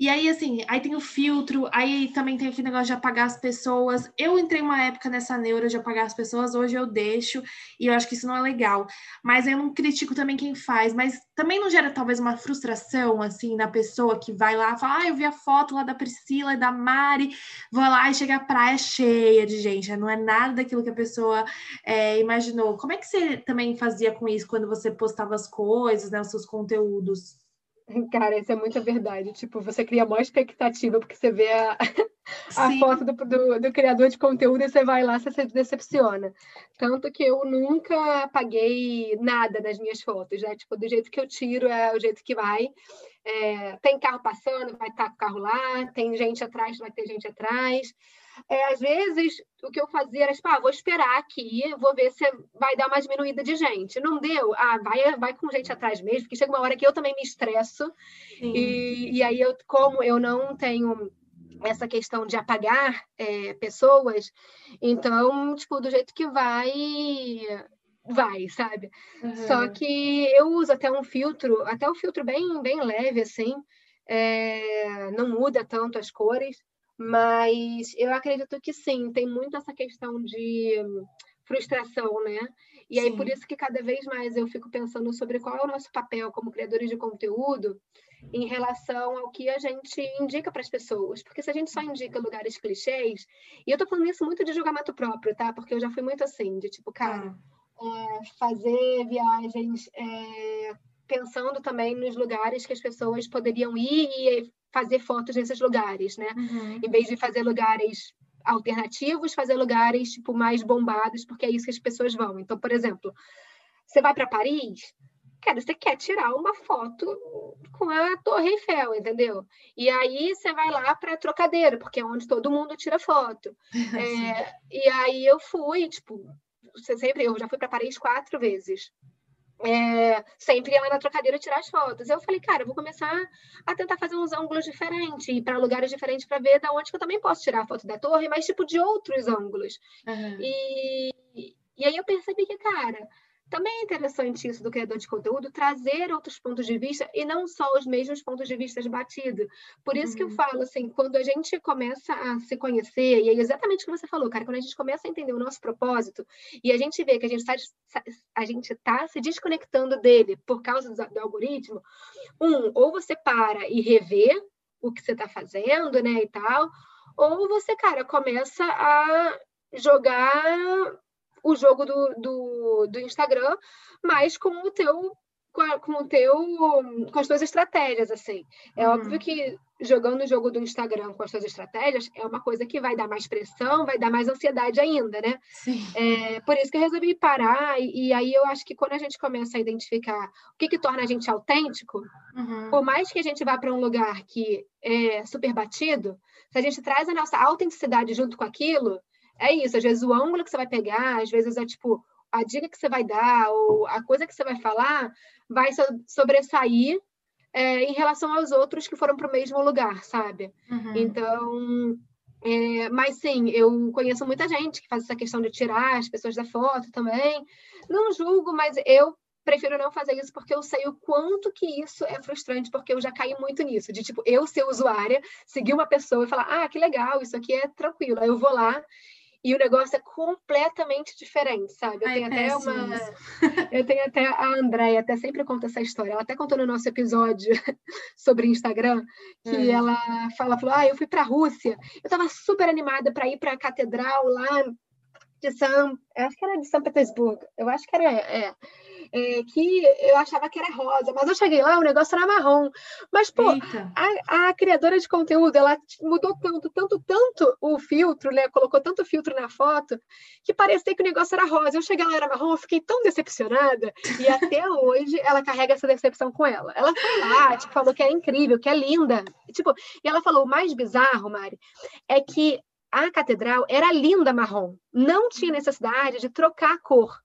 E aí, assim, aí tem o filtro, aí também tem aquele negócio de apagar as pessoas. Eu entrei uma época nessa neura de apagar as pessoas, hoje eu deixo, e eu acho que isso não é legal. Mas eu não critico também quem faz, mas também não gera talvez uma frustração, assim, na pessoa que vai lá fala, ah, eu vi a foto lá da Priscila e da Mari, vou lá e chega a praia cheia de gente, não é nada daquilo que a pessoa é, imaginou. Como é que você também fazia com isso quando você postava as coisas, né, os seus conteúdos? Cara, isso é muita verdade. Tipo, você cria maior expectativa porque você vê a, a foto do, do, do, criador de conteúdo e você vai lá, você se decepciona. Tanto que eu nunca apaguei nada das minhas fotos, né? Tipo, do jeito que eu tiro é o jeito que vai. É, tem carro passando, vai estar o carro lá, tem gente atrás, vai ter gente atrás. É, às vezes, o que eu fazia era, tipo, ah, vou esperar aqui, vou ver se vai dar uma diminuída de gente. Não deu? Ah, vai, vai com gente atrás mesmo, porque chega uma hora que eu também me estresso. E, e aí, eu, como eu não tenho essa questão de apagar é, pessoas, então, tipo, do jeito que vai, vai, sabe? Uhum. Só que eu uso até um filtro, até um filtro bem, bem leve, assim, é, não muda tanto as cores, mas eu acredito que sim, tem muito essa questão de frustração, né? E aí, sim. por isso que cada vez mais eu fico pensando sobre qual é o nosso papel como criadores de conteúdo em relação ao que a gente indica para as pessoas. Porque se a gente só indica lugares clichês, e eu tô falando isso muito de julgamento próprio, tá? Porque eu já fui muito assim, de tipo, cara, ah. é, fazer viagens é, pensando também nos lugares que as pessoas poderiam ir e fazer fotos nesses lugares, né? Uhum. Em vez de fazer lugares alternativos, fazer lugares tipo mais bombados, porque é isso que as pessoas vão. Então, por exemplo, você vai para Paris, cara, você quer tirar uma foto com a Torre Eiffel, entendeu? E aí você vai lá para Trocadeiro, porque é onde todo mundo tira foto. É, e aí eu fui, tipo, você sempre, eu já fui para Paris quatro vezes é, sempre ia lá na trocadeira tirar as fotos. Eu falei, cara, eu vou começar a tentar fazer uns ângulos diferentes, ir para lugares diferentes para ver da onde que eu também posso tirar a foto da torre, mas tipo de outros ângulos. Uhum. E, e aí eu percebi que, cara, também é interessante isso do criador de conteúdo, trazer outros pontos de vista e não só os mesmos pontos de vista batidos. Por isso uhum. que eu uhum. falo, assim, quando a gente começa a se conhecer, e é exatamente o que você falou, cara, quando a gente começa a entender o nosso propósito e a gente vê que a gente está a gente tá se desconectando dele por causa do, do algoritmo, um, ou você para e revê o que você está fazendo, né, e tal, ou você, cara, começa a jogar o jogo do, do, do Instagram, mas com o teu com, a, com, o teu com as tuas estratégias assim é uhum. óbvio que jogando o jogo do Instagram com as suas estratégias é uma coisa que vai dar mais pressão vai dar mais ansiedade ainda né Sim. É, por isso que eu resolvi parar e, e, aí eu acho que quando a gente começa a identificar o que que torna a gente autêntico uhum. por mais que a gente vá para um lugar que é super batido se a gente traz a nossa autenticidade junto com aquilo é isso, às vezes o ângulo que você vai pegar, às vezes é tipo a dica que você vai dar ou a coisa que você vai falar vai sobressair é, em relação aos outros que foram para o mesmo lugar, sabe? Uhum. Então, é, mas sim, eu conheço muita gente que faz essa questão de tirar as pessoas da foto também. Não julgo, mas eu prefiro não fazer isso porque eu sei o quanto que isso é frustrante, porque eu já caí muito nisso, de tipo, eu ser usuária, seguir uma pessoa e falar, ah, que legal, isso aqui é tranquilo. Aí eu vou lá e o negócio é completamente diferente, sabe? Eu Ai, tenho até uma. Eu tenho até a Andréia, até sempre conta essa história. Ela até contou no nosso episódio sobre Instagram, que é. ela fala, falou: Ah, eu fui para a Rússia, eu estava super animada para ir para a catedral lá de São. Acho que era de São Petersburgo. Eu acho que era. É é, que eu achava que era rosa, mas eu cheguei lá, o negócio era marrom. Mas, pô, a, a, criadora de conteúdo, ela mudou tanto, tanto, tanto o filtro, né? Colocou tanto filtro na foto, que parecia que o negócio era rosa. Eu cheguei lá, era marrom, eu fiquei tão decepcionada, e até hoje ela carrega essa decepção com ela. Ela foi lá, tipo, falou que é incrível, que é linda. Tipo, e ela falou, o mais bizarro, Mari, é que a catedral era linda marrom. Não tinha necessidade de trocar a cor.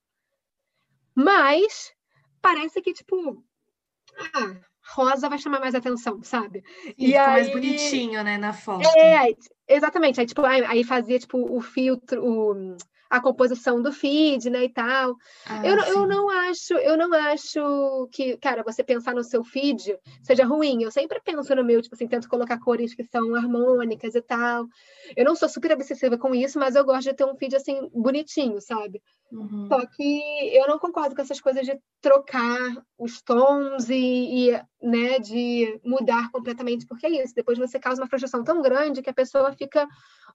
Mas parece que, tipo, ah, rosa vai chamar mais atenção, sabe? E, e aí... mais bonitinho, né, na foto. É, exatamente. Aí, tipo, aí fazia, tipo, o filtro, o, a composição do feed, né, e tal. Ah, eu, eu não acho, eu não acho que, cara, você pensar no seu feed seja ruim. Eu sempre penso no meu, tipo assim, tento colocar cores que são harmônicas e tal. Eu não sou super obsessiva com isso, mas eu gosto de ter um feed assim bonitinho, sabe? Uhum. Só que eu não concordo com essas coisas de trocar os tons e, e, né, de mudar completamente, porque é isso. Depois você causa uma frustração tão grande que a pessoa fica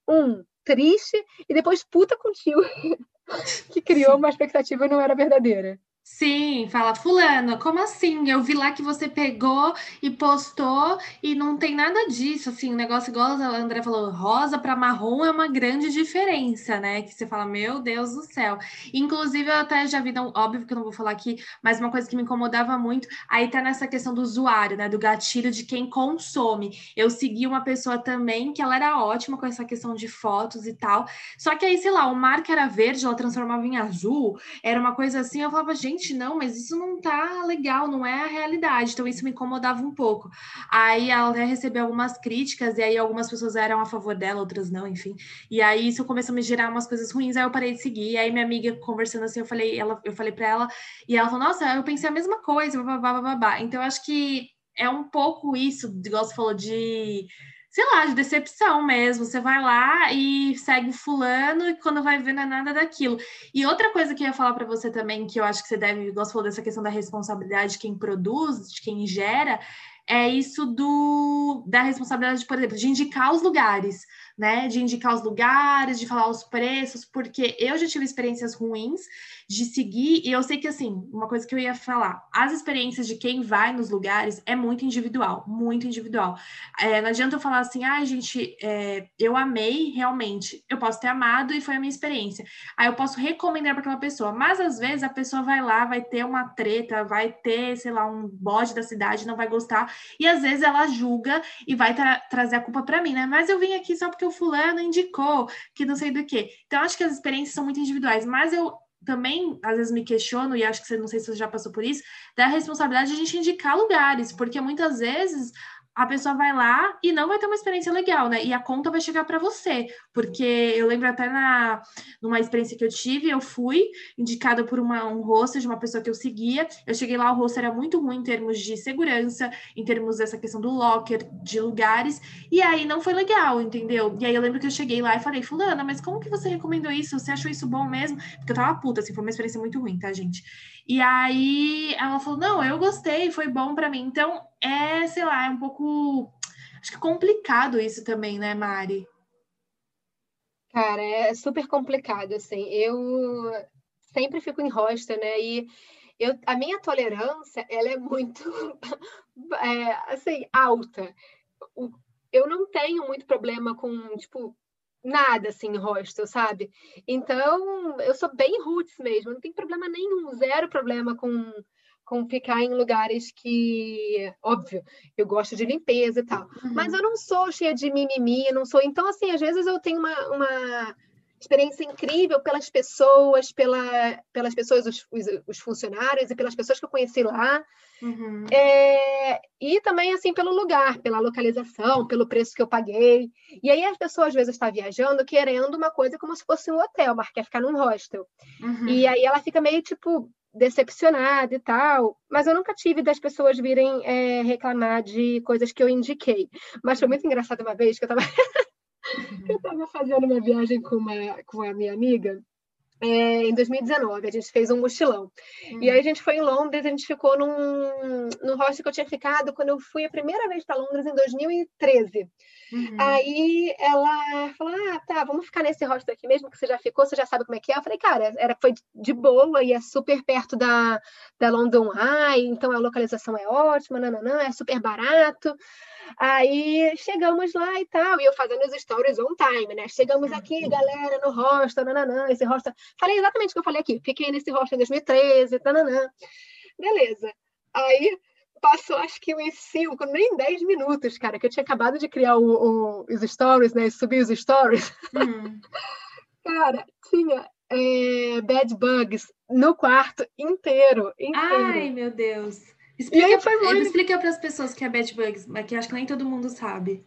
um triste e depois puta contigo que criou uma expectativa e não era verdadeira. Sim, fala, fulano, como assim? Eu vi lá que você pegou e postou e não tem nada disso, assim, um negócio igual a André falou, rosa para marrom é uma grande diferença, né? Que você fala, meu Deus do céu. Inclusive, eu até já vi, não, óbvio que eu não vou falar aqui, mas uma coisa que me incomodava muito, aí tá nessa questão do usuário, né? Do gatilho de quem consome. Eu segui uma pessoa também que ela era ótima com essa questão de fotos e tal, só que aí, sei lá, o mar era verde, ela transformava em azul, era uma coisa assim, eu falava, gente, gente, não, mas isso não tá legal, não é a realidade. Então isso me incomodava um pouco. Aí ela recebeu algumas críticas, e aí algumas pessoas eram a favor dela, outras não, enfim. E aí isso começou a me gerar umas coisas ruins, aí eu parei de seguir. Aí minha amiga conversando assim, eu falei, ela, eu falei para ela, e ela falou, nossa, eu pensei a mesma coisa, babá, babá. Então eu acho que é um pouco isso, igual você falou, de sei lá, de decepção mesmo. Você vai lá e segue fulano e quando vai ver não é nada daquilo. E outra coisa que eu ia falar para você também, que eu acho que você deve, você falou dessa questão da responsabilidade de quem produz, de quem gera, é isso do da responsabilidade, por exemplo, de indicar os lugares né? De indicar os lugares, de falar os preços, porque eu já tive experiências ruins de seguir, e eu sei que assim, uma coisa que eu ia falar, as experiências de quem vai nos lugares é muito individual, muito individual. É, não adianta eu falar assim, ah, gente, é, eu amei realmente, eu posso ter amado e foi a minha experiência. Aí eu posso recomendar para aquela pessoa, mas às vezes a pessoa vai lá, vai ter uma treta, vai ter, sei lá, um bode da cidade, não vai gostar, e às vezes ela julga e vai tra trazer a culpa para mim, né? Mas eu vim aqui só porque o fulano indicou, que não sei do que. Então, acho que as experiências são muito individuais, mas eu também, às vezes, me questiono, e acho que você não sei se você já passou por isso, da responsabilidade de a gente indicar lugares, porque muitas vezes a pessoa vai lá e não vai ter uma experiência legal, né? E a conta vai chegar para você, porque eu lembro até na numa experiência que eu tive, eu fui indicada por uma, um rosto de uma pessoa que eu seguia. Eu cheguei lá, o rosto era muito ruim em termos de segurança, em termos dessa questão do locker, de lugares, e aí não foi legal, entendeu? E aí eu lembro que eu cheguei lá e falei, fulana, mas como que você recomendou isso? Você achou isso bom mesmo? Porque eu tava puta, assim, foi uma experiência muito ruim, tá, gente? E aí ela falou: não, eu gostei, foi bom para mim. Então, é, sei lá, é um pouco. Acho que complicado isso também, né, Mari? Cara, é super complicado, assim. Eu sempre fico em hostel, né? E eu, a minha tolerância, ela é muito, é, assim, alta. Eu não tenho muito problema com, tipo, nada assim hostel, sabe? Então, eu sou bem roots mesmo, não tem problema nenhum, zero problema com com ficar em lugares que, óbvio, eu gosto de limpeza e tal, uhum. mas eu não sou cheia de mimimi, não sou. Então, assim, às vezes eu tenho uma, uma experiência incrível pelas pessoas, pela, pelas pessoas, os, os, os, funcionários e pelas pessoas que eu conheci lá. Uhum. É, e também, assim, pelo lugar, pela localização, pelo preço que eu paguei. E aí as pessoas, às vezes, estão viajando querendo uma coisa como se fosse um hotel, mas quer ficar num hostel. Uhum. E aí ela fica meio, tipo, decepcionada e tal, mas eu nunca tive das pessoas virem é, reclamar de coisas que eu indiquei. Mas foi muito engraçado uma vez que eu estava eu estava fazendo uma viagem com, uma, com a minha amiga é, em 2019, a gente fez um mochilão. Uhum. E aí a gente foi em Londres, a gente ficou num, num hostel que eu tinha ficado quando eu fui a primeira vez para Londres em 2013. Uhum. Aí ela falou: Ah, tá, vamos ficar nesse hostel aqui mesmo, que você já ficou, você já sabe como é que é. Eu falei, cara, era, foi de boa e é super perto da, da London Eye, então a localização é ótima, nananã, é super barato. Aí chegamos lá e tal, e eu fazendo os stories on time, né? Chegamos aqui, galera, no hostel, nananã, esse hostel. Falei exatamente o que eu falei aqui. Fiquei nesse hostel em 2013, nananã. Beleza. Aí passou acho que uns 5, nem 10 minutos, cara, que eu tinha acabado de criar o, o, os stories, né? Subir os stories. Hum. cara, tinha é, bad bugs no quarto inteiro, inteiro. Ai, meu Deus. Explica, foi muito... explica para as pessoas que é bad bugs, que acho que nem todo mundo sabe.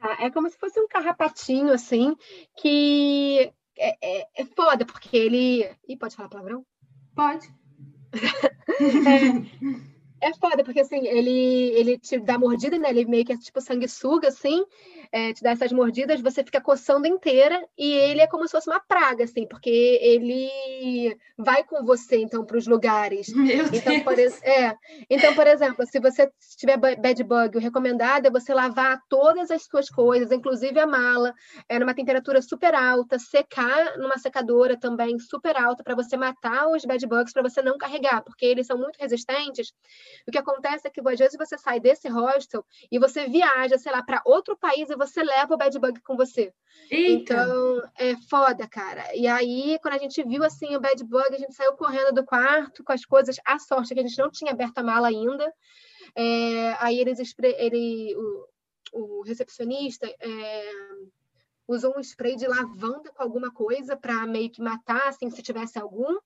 Ah, é como se fosse um carrapatinho, assim, que é, é, é foda, porque ele. Ih, pode falar palavrão? Pode. é, é foda, porque assim, ele, ele te dá mordida, né? Ele meio que é tipo sanguessuga, assim. é, te dá essas mordidas, você fica coçando inteira e ele é como se fosse uma praga, assim, porque ele vai com você, então, para os lugares. Meu então, Deus. por, é, então, por exemplo, se você tiver bad bug, o recomendado é você lavar todas as suas coisas, inclusive a mala, é, numa temperatura super alta, secar numa secadora também super alta, para você matar os bad bugs, para você não carregar, porque eles são muito resistentes. O que acontece é que, às vezes, você sai desse hostel e você viaja, sei lá, para outro país e você leva o bad bug com você. Eita. Então, é foda, cara. E aí, quando a gente viu assim o bad bug, a gente saiu correndo do quarto com as coisas. A sorte é que a gente não tinha aberto a mala ainda. É, aí eles ele, o, o recepcionista é, usou um spray de lavanda com alguma coisa para meio que matar, assim, se tivesse algum.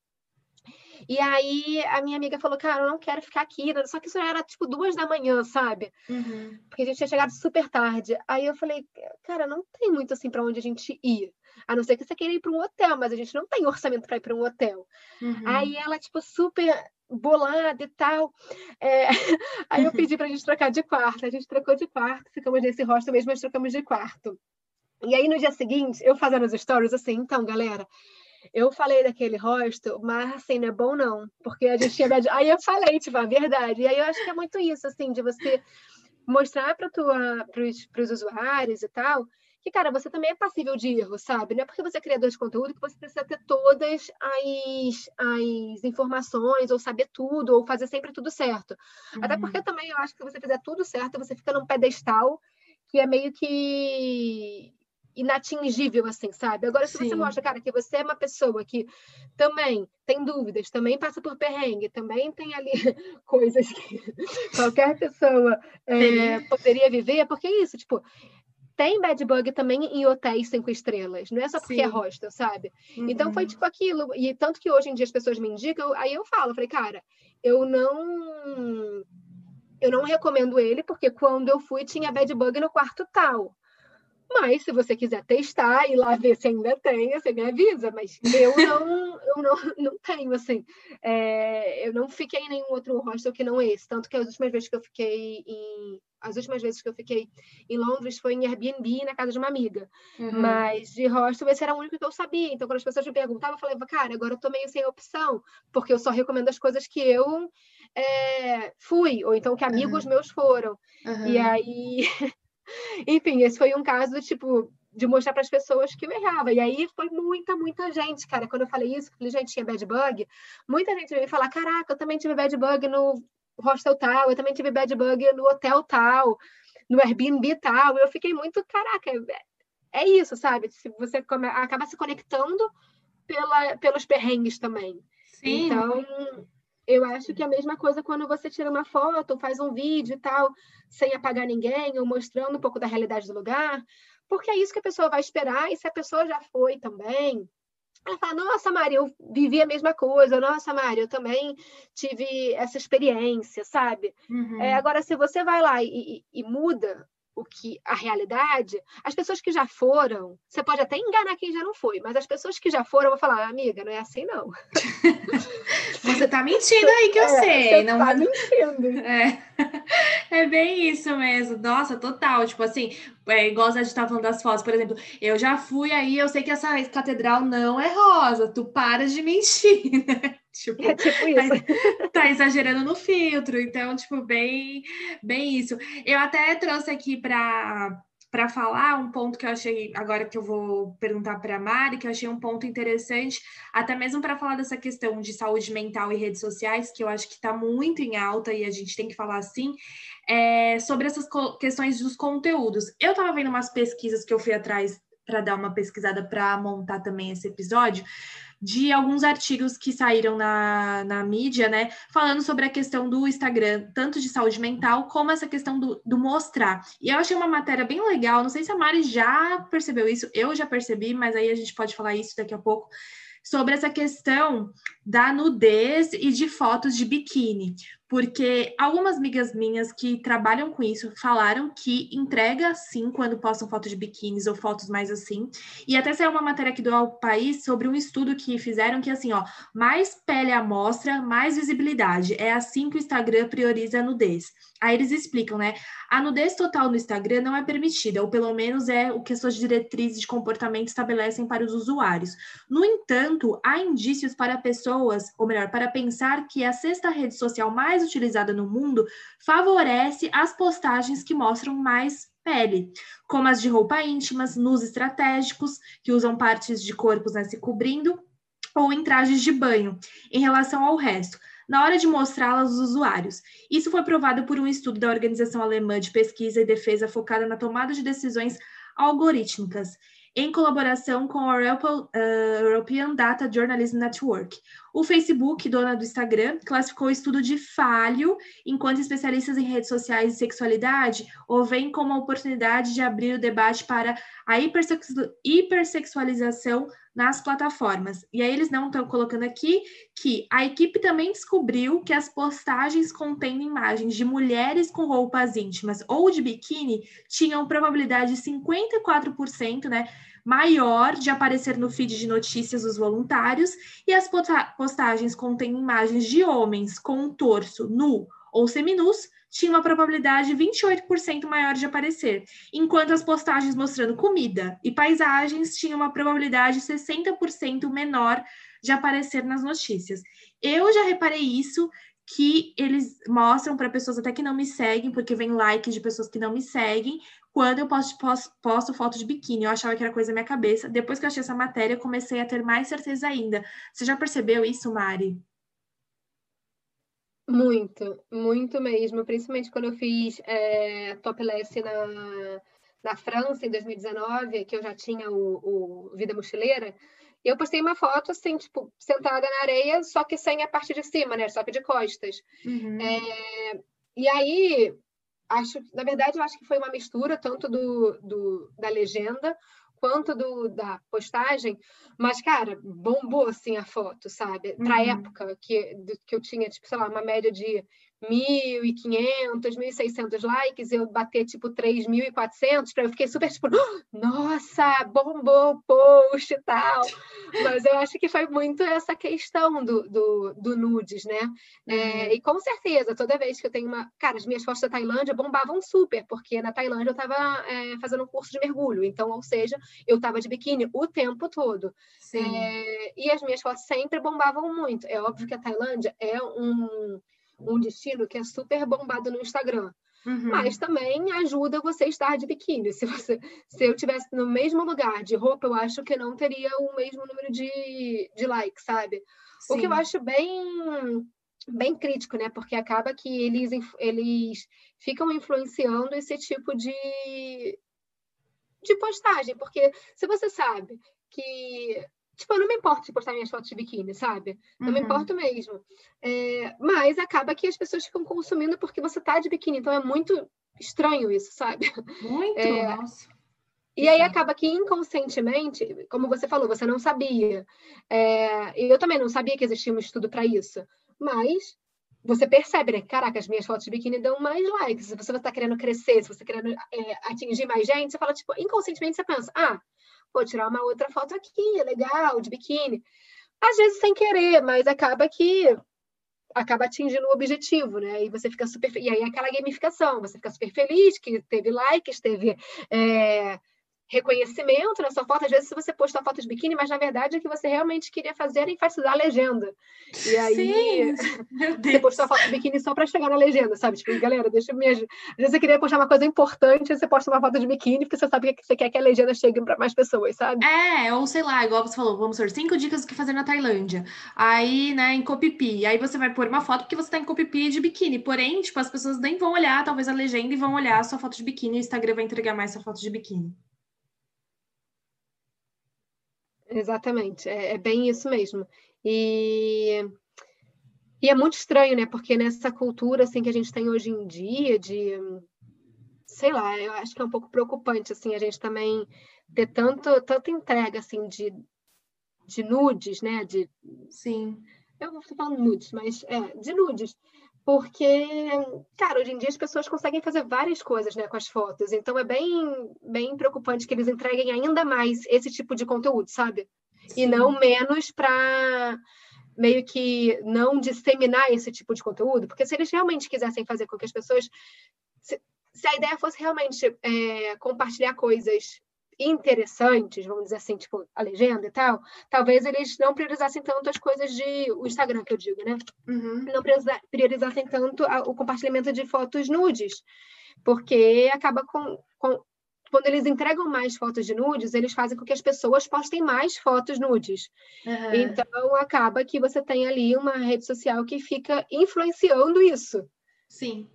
E aí a minha amiga falou, cara, eu não quero ficar aqui. Só que isso era tipo duas da manhã, sabe? Uhum. Porque a gente tinha chegado super tarde. Aí eu falei, cara, não tem muito assim para onde a gente ir. A não ser que você queira ir para um hotel, mas a gente não tem orçamento para ir para um hotel. Uhum. Aí ela, tipo, super bolada e tal. É... Aí eu pedi para a gente trocar de quarto. A gente trocou de quarto, ficamos nesse hostel mesmo, mas trocamos de quarto. E aí no dia seguinte, eu fazendo as stories assim, então, galera, eu falei daquele hostel, mas assim, não é bom não, porque a gente tinha... Aí eu falei, tipo, a verdade. E aí eu acho que é muito isso, assim, de você mostrar para os usuários e tal, que, cara, você também é passível de erro, sabe? Não é porque você é criador de conteúdo que você precisa ter todas as, as informações, ou saber tudo, ou fazer sempre tudo certo. Uhum. Até porque também eu acho que se você fizer tudo certo, você fica num pedestal que é meio que inatingível, assim, sabe? Agora, se Sim. você mostra, cara, que você é uma pessoa que também tem dúvidas, também passa por perrengue, também tem ali coisas que qualquer pessoa é, poderia viver, é porque é isso, tipo, tem bad bug também em hotéis cinco estrelas, não é só porque é Sim. é hostel, sabe? Uhum. Então foi uhum. tipo aquilo, e tanto que hoje em dia as pessoas me indicam, aí eu falo, falei, cara, eu não eu não recomendo ele porque quando eu fui tinha bad bug no quarto tal. Mas se você quiser testar e lá ver se ainda tem, você me avisa. Mas eu não, eu não, não tenho, assim. É, eu não fiquei em nenhum outro hostel que não esse. Tanto que as últimas vezes que eu fiquei em. As últimas vezes que eu fiquei em Londres foi em Airbnb na casa de uma amiga. Uhum. Mas de hostel, esse era o único que eu sabia. Então, quando as pessoas me perguntavam, eu falava, cara, agora eu tô meio sem opção, porque eu só recomendo as coisas que eu é, fui, ou então que amigos uhum. meus foram. Uhum. E aí Enfim, esse foi um caso, tipo, de mostrar para as pessoas que eu errava. E aí foi muita, muita gente, cara. Quando eu falei isso, falei, gente, tinha bad bug, muita gente veio falar: caraca, eu também tive bad bug no hostel tal, eu também tive bad bug no hotel tal, no Airbnb tal. Eu fiquei muito, caraca, é, é isso, sabe? Se você come... acaba se conectando pela, pelos perrengues também. Sim. Então, eu acho que é a mesma coisa quando você tira uma foto, faz um vídeo e tal, sem apagar ninguém, ou mostrando um pouco da realidade do lugar, porque é isso que a pessoa vai esperar, e se a pessoa já foi também, ela fala, nossa, Maria, eu vivi a mesma coisa, nossa, Maria, eu também tive essa experiência, sabe? Uhum. É, agora, se você vai lá e, e, e muda o que a realidade, as pessoas que já foram, você pode até enganar quem já não foi, mas as pessoas que já foram vão falar, amiga, não é assim não. você tá mentindo aí que eu é, sei, não tá mentindo. É. é bem isso mesmo. Nossa, total, tipo assim, é igual a gente tá falando das fotos, por exemplo, eu já fui aí, eu sei que essa catedral não é rosa, tu para de mentir, né? Tipo, é tipo isso. Tá, tá, exagerando no filtro, então, tipo, bem, bem isso. Eu até trouxe aqui para para falar um ponto que eu achei, agora que eu vou perguntar para a Mari, que eu achei um ponto interessante, até mesmo para falar dessa questão de saúde mental e redes sociais, que eu acho que está muito em alta e a gente tem que falar assim, é, sobre essas questões dos conteúdos. Eu estava vendo umas pesquisas que eu fui atrás para dar uma pesquisada para montar também esse episódio, de alguns artigos que saíram na, na mídia, né, falando sobre a questão do Instagram, tanto de saúde mental, como essa questão do, do mostrar. E eu achei uma matéria bem legal, não sei se a Mari já percebeu isso, eu já percebi, mas aí a gente pode falar isso daqui a pouco, sobre essa questão da nudez e de fotos de biquíni, porque algumas amigas minhas que trabalham com isso falaram que entrega sim quando postam fotos de biquínis ou fotos mais assim. E até saiu uma matéria aqui do Ao País sobre um estudo que fizeram que assim, ó, mais pele à mostra, mais visibilidade. É assim que o Instagram prioriza a nudez. Aí eles explicam, né? A nudez total no Instagram não é permitida, ou pelo menos é o que as suas diretrizes de comportamento estabelecem para os usuários. No entanto, há indícios para pessoas, ou melhor, para pensar que a sexta rede social mais utilizada no mundo, favorece as postagens que mostram mais pele, como as de roupa íntimas, nus estratégicos, que usam partes de corpos né, se cobrindo, ou em trajes de banho, em relação ao resto, na hora de mostrá-las aos usuários. Isso foi provado por um estudo da Organização Alemã de Pesquisa e Defesa focada na tomada de decisões algorítmicas, em colaboração com a uh, European Data Journalism Network. O Facebook, dona do Instagram, classificou o estudo de falho, enquanto especialistas em redes sociais e sexualidade o veem como uma oportunidade de abrir o debate para a hipersexualização nas plataformas. E aí eles não estão colocando aqui que a equipe também descobriu que as postagens contendo imagens de mulheres com roupas íntimas ou de biquíni tinham probabilidade de 54%, né, maior de aparecer no feed de notícias dos voluntários, e as postagens contendo imagens de homens com um torso nu ou seminus tinha uma probabilidade 28% maior de aparecer, enquanto as postagens mostrando comida e paisagens tinham uma probabilidade 60% menor de aparecer nas notícias. Eu já reparei isso que eles mostram para pessoas até que não me seguem, porque vem like de pessoas que não me seguem, quando eu posto, posto, posto foto de biquíni. Eu achava que era coisa da minha cabeça. Depois que eu achei essa matéria, eu comecei a ter mais certeza ainda. Você já percebeu isso, Mari? Muito, muito mesmo. Principalmente quando eu fiz é, topless na, na França em 2019, que eu já tinha o, o Vida Mochileira. Eu postei uma foto assim, tipo, sentada na areia, só que sem a parte de cima, né? Só que de costas. Uhum. É, e aí, acho, na verdade, eu acho que foi uma mistura tanto do, do da legenda quanto do, da postagem, mas, cara, bombou, assim, a foto, sabe? Pra uhum. época que, que eu tinha, tipo, sei lá, uma média de 1.500, 1.600 likes, eu bater tipo 3.400, eu fiquei super tipo, nossa, bombou o post e tal. Mas eu acho que foi muito essa questão do, do, do nudes, né? É, uhum. e com certeza, toda vez que eu tenho uma. Cara, as minhas fotos da Tailândia bombavam super, porque na Tailândia eu estava é, fazendo um curso de mergulho, então, ou seja, eu estava de biquíni o tempo todo. É, e as minhas fotos sempre bombavam muito. É óbvio que a Tailândia é um um destino que é super bombado no Instagram. Uhum. Mas também ajuda você estar de biquíni. Se, você, se eu tivesse no mesmo lugar de roupa, eu acho que não teria o mesmo número de, de likes, sabe? Sim. O que eu acho bem bem crítico, né? Porque acaba que eles, eles ficam influenciando esse tipo de, de postagem. Porque se você sabe que Tipo, eu não me importo de postar minhas fotos de biquíni, sabe? Não uhum. me importo mesmo. É, mas acaba que as pessoas ficam consumindo porque você tá de biquíni. Então é muito estranho isso, sabe? Muito, é, nossa. E aí acaba que inconscientemente, como você falou, você não sabia. É, eu também não sabia que existia um estudo para isso. Mas você percebe, né? Caraca, as minhas fotos de biquíni dão mais likes. Se você está querendo crescer, se você está querendo é, atingir mais gente, você fala, tipo, inconscientemente você pensa, ah, vou tirar uma outra foto aqui, é legal, de biquíni. Às vezes sem querer, mas acaba que acaba atingindo o objetivo, né? E você fica super. E aí é aquela gamificação, você fica super feliz que teve likes, teve. É reconhecimento na sua foto. Às vezes, se você postar foto de biquíni, mas na verdade o que você realmente queria fazer era enfatizar a legenda. E aí, Sim, você postou a foto de biquíni só para chegar na legenda, sabe? Tipo, galera, deixa eu me. Às vezes você queria postar uma coisa importante, você posta uma foto de biquíni, porque você sabe que você quer que a legenda chegue para mais pessoas, sabe? É, ou sei lá, igual você falou, vamos ser cinco dicas do que fazer na Tailândia. Aí, né, em Copipi. Aí você vai pôr uma foto porque você tá em Copipi de biquíni. Porém, tipo, as pessoas nem vão olhar, talvez, a legenda e vão olhar a sua foto de biquíni. O Instagram vai entregar mais sua foto de biquíni. Exatamente, é, é bem isso mesmo. E, e é muito estranho, né? Porque nessa cultura assim que a gente tem hoje em dia de sei lá, eu acho que é um pouco preocupante assim a gente também ter tanto tanta entrega assim de de nudes, né? De, Sim. Eu estou falando nudes, mas é, de nudes. Porque, cara, hoje em dia as pessoas conseguem fazer várias coisas né, com as fotos. Então é bem, bem preocupante que eles entreguem ainda mais esse tipo de conteúdo, sabe? Sim. E não menos para meio que não disseminar esse tipo de conteúdo, porque se eles realmente quisessem fazer com que as pessoas. Se, se a ideia fosse realmente é, compartilhar coisas interessantes, vamos dizer assim, tipo a legenda e tal, talvez eles não priorizassem tanto as coisas de o Instagram que eu digo, né? Uhum. Não priorizassem tanto a, o compartilhamento de fotos nudes, porque acaba com, com quando eles entregam mais fotos de nudes, eles fazem com que as pessoas postem mais fotos nudes. Uhum. Então, acaba que você tem ali uma rede social que fica influenciando isso. Sim.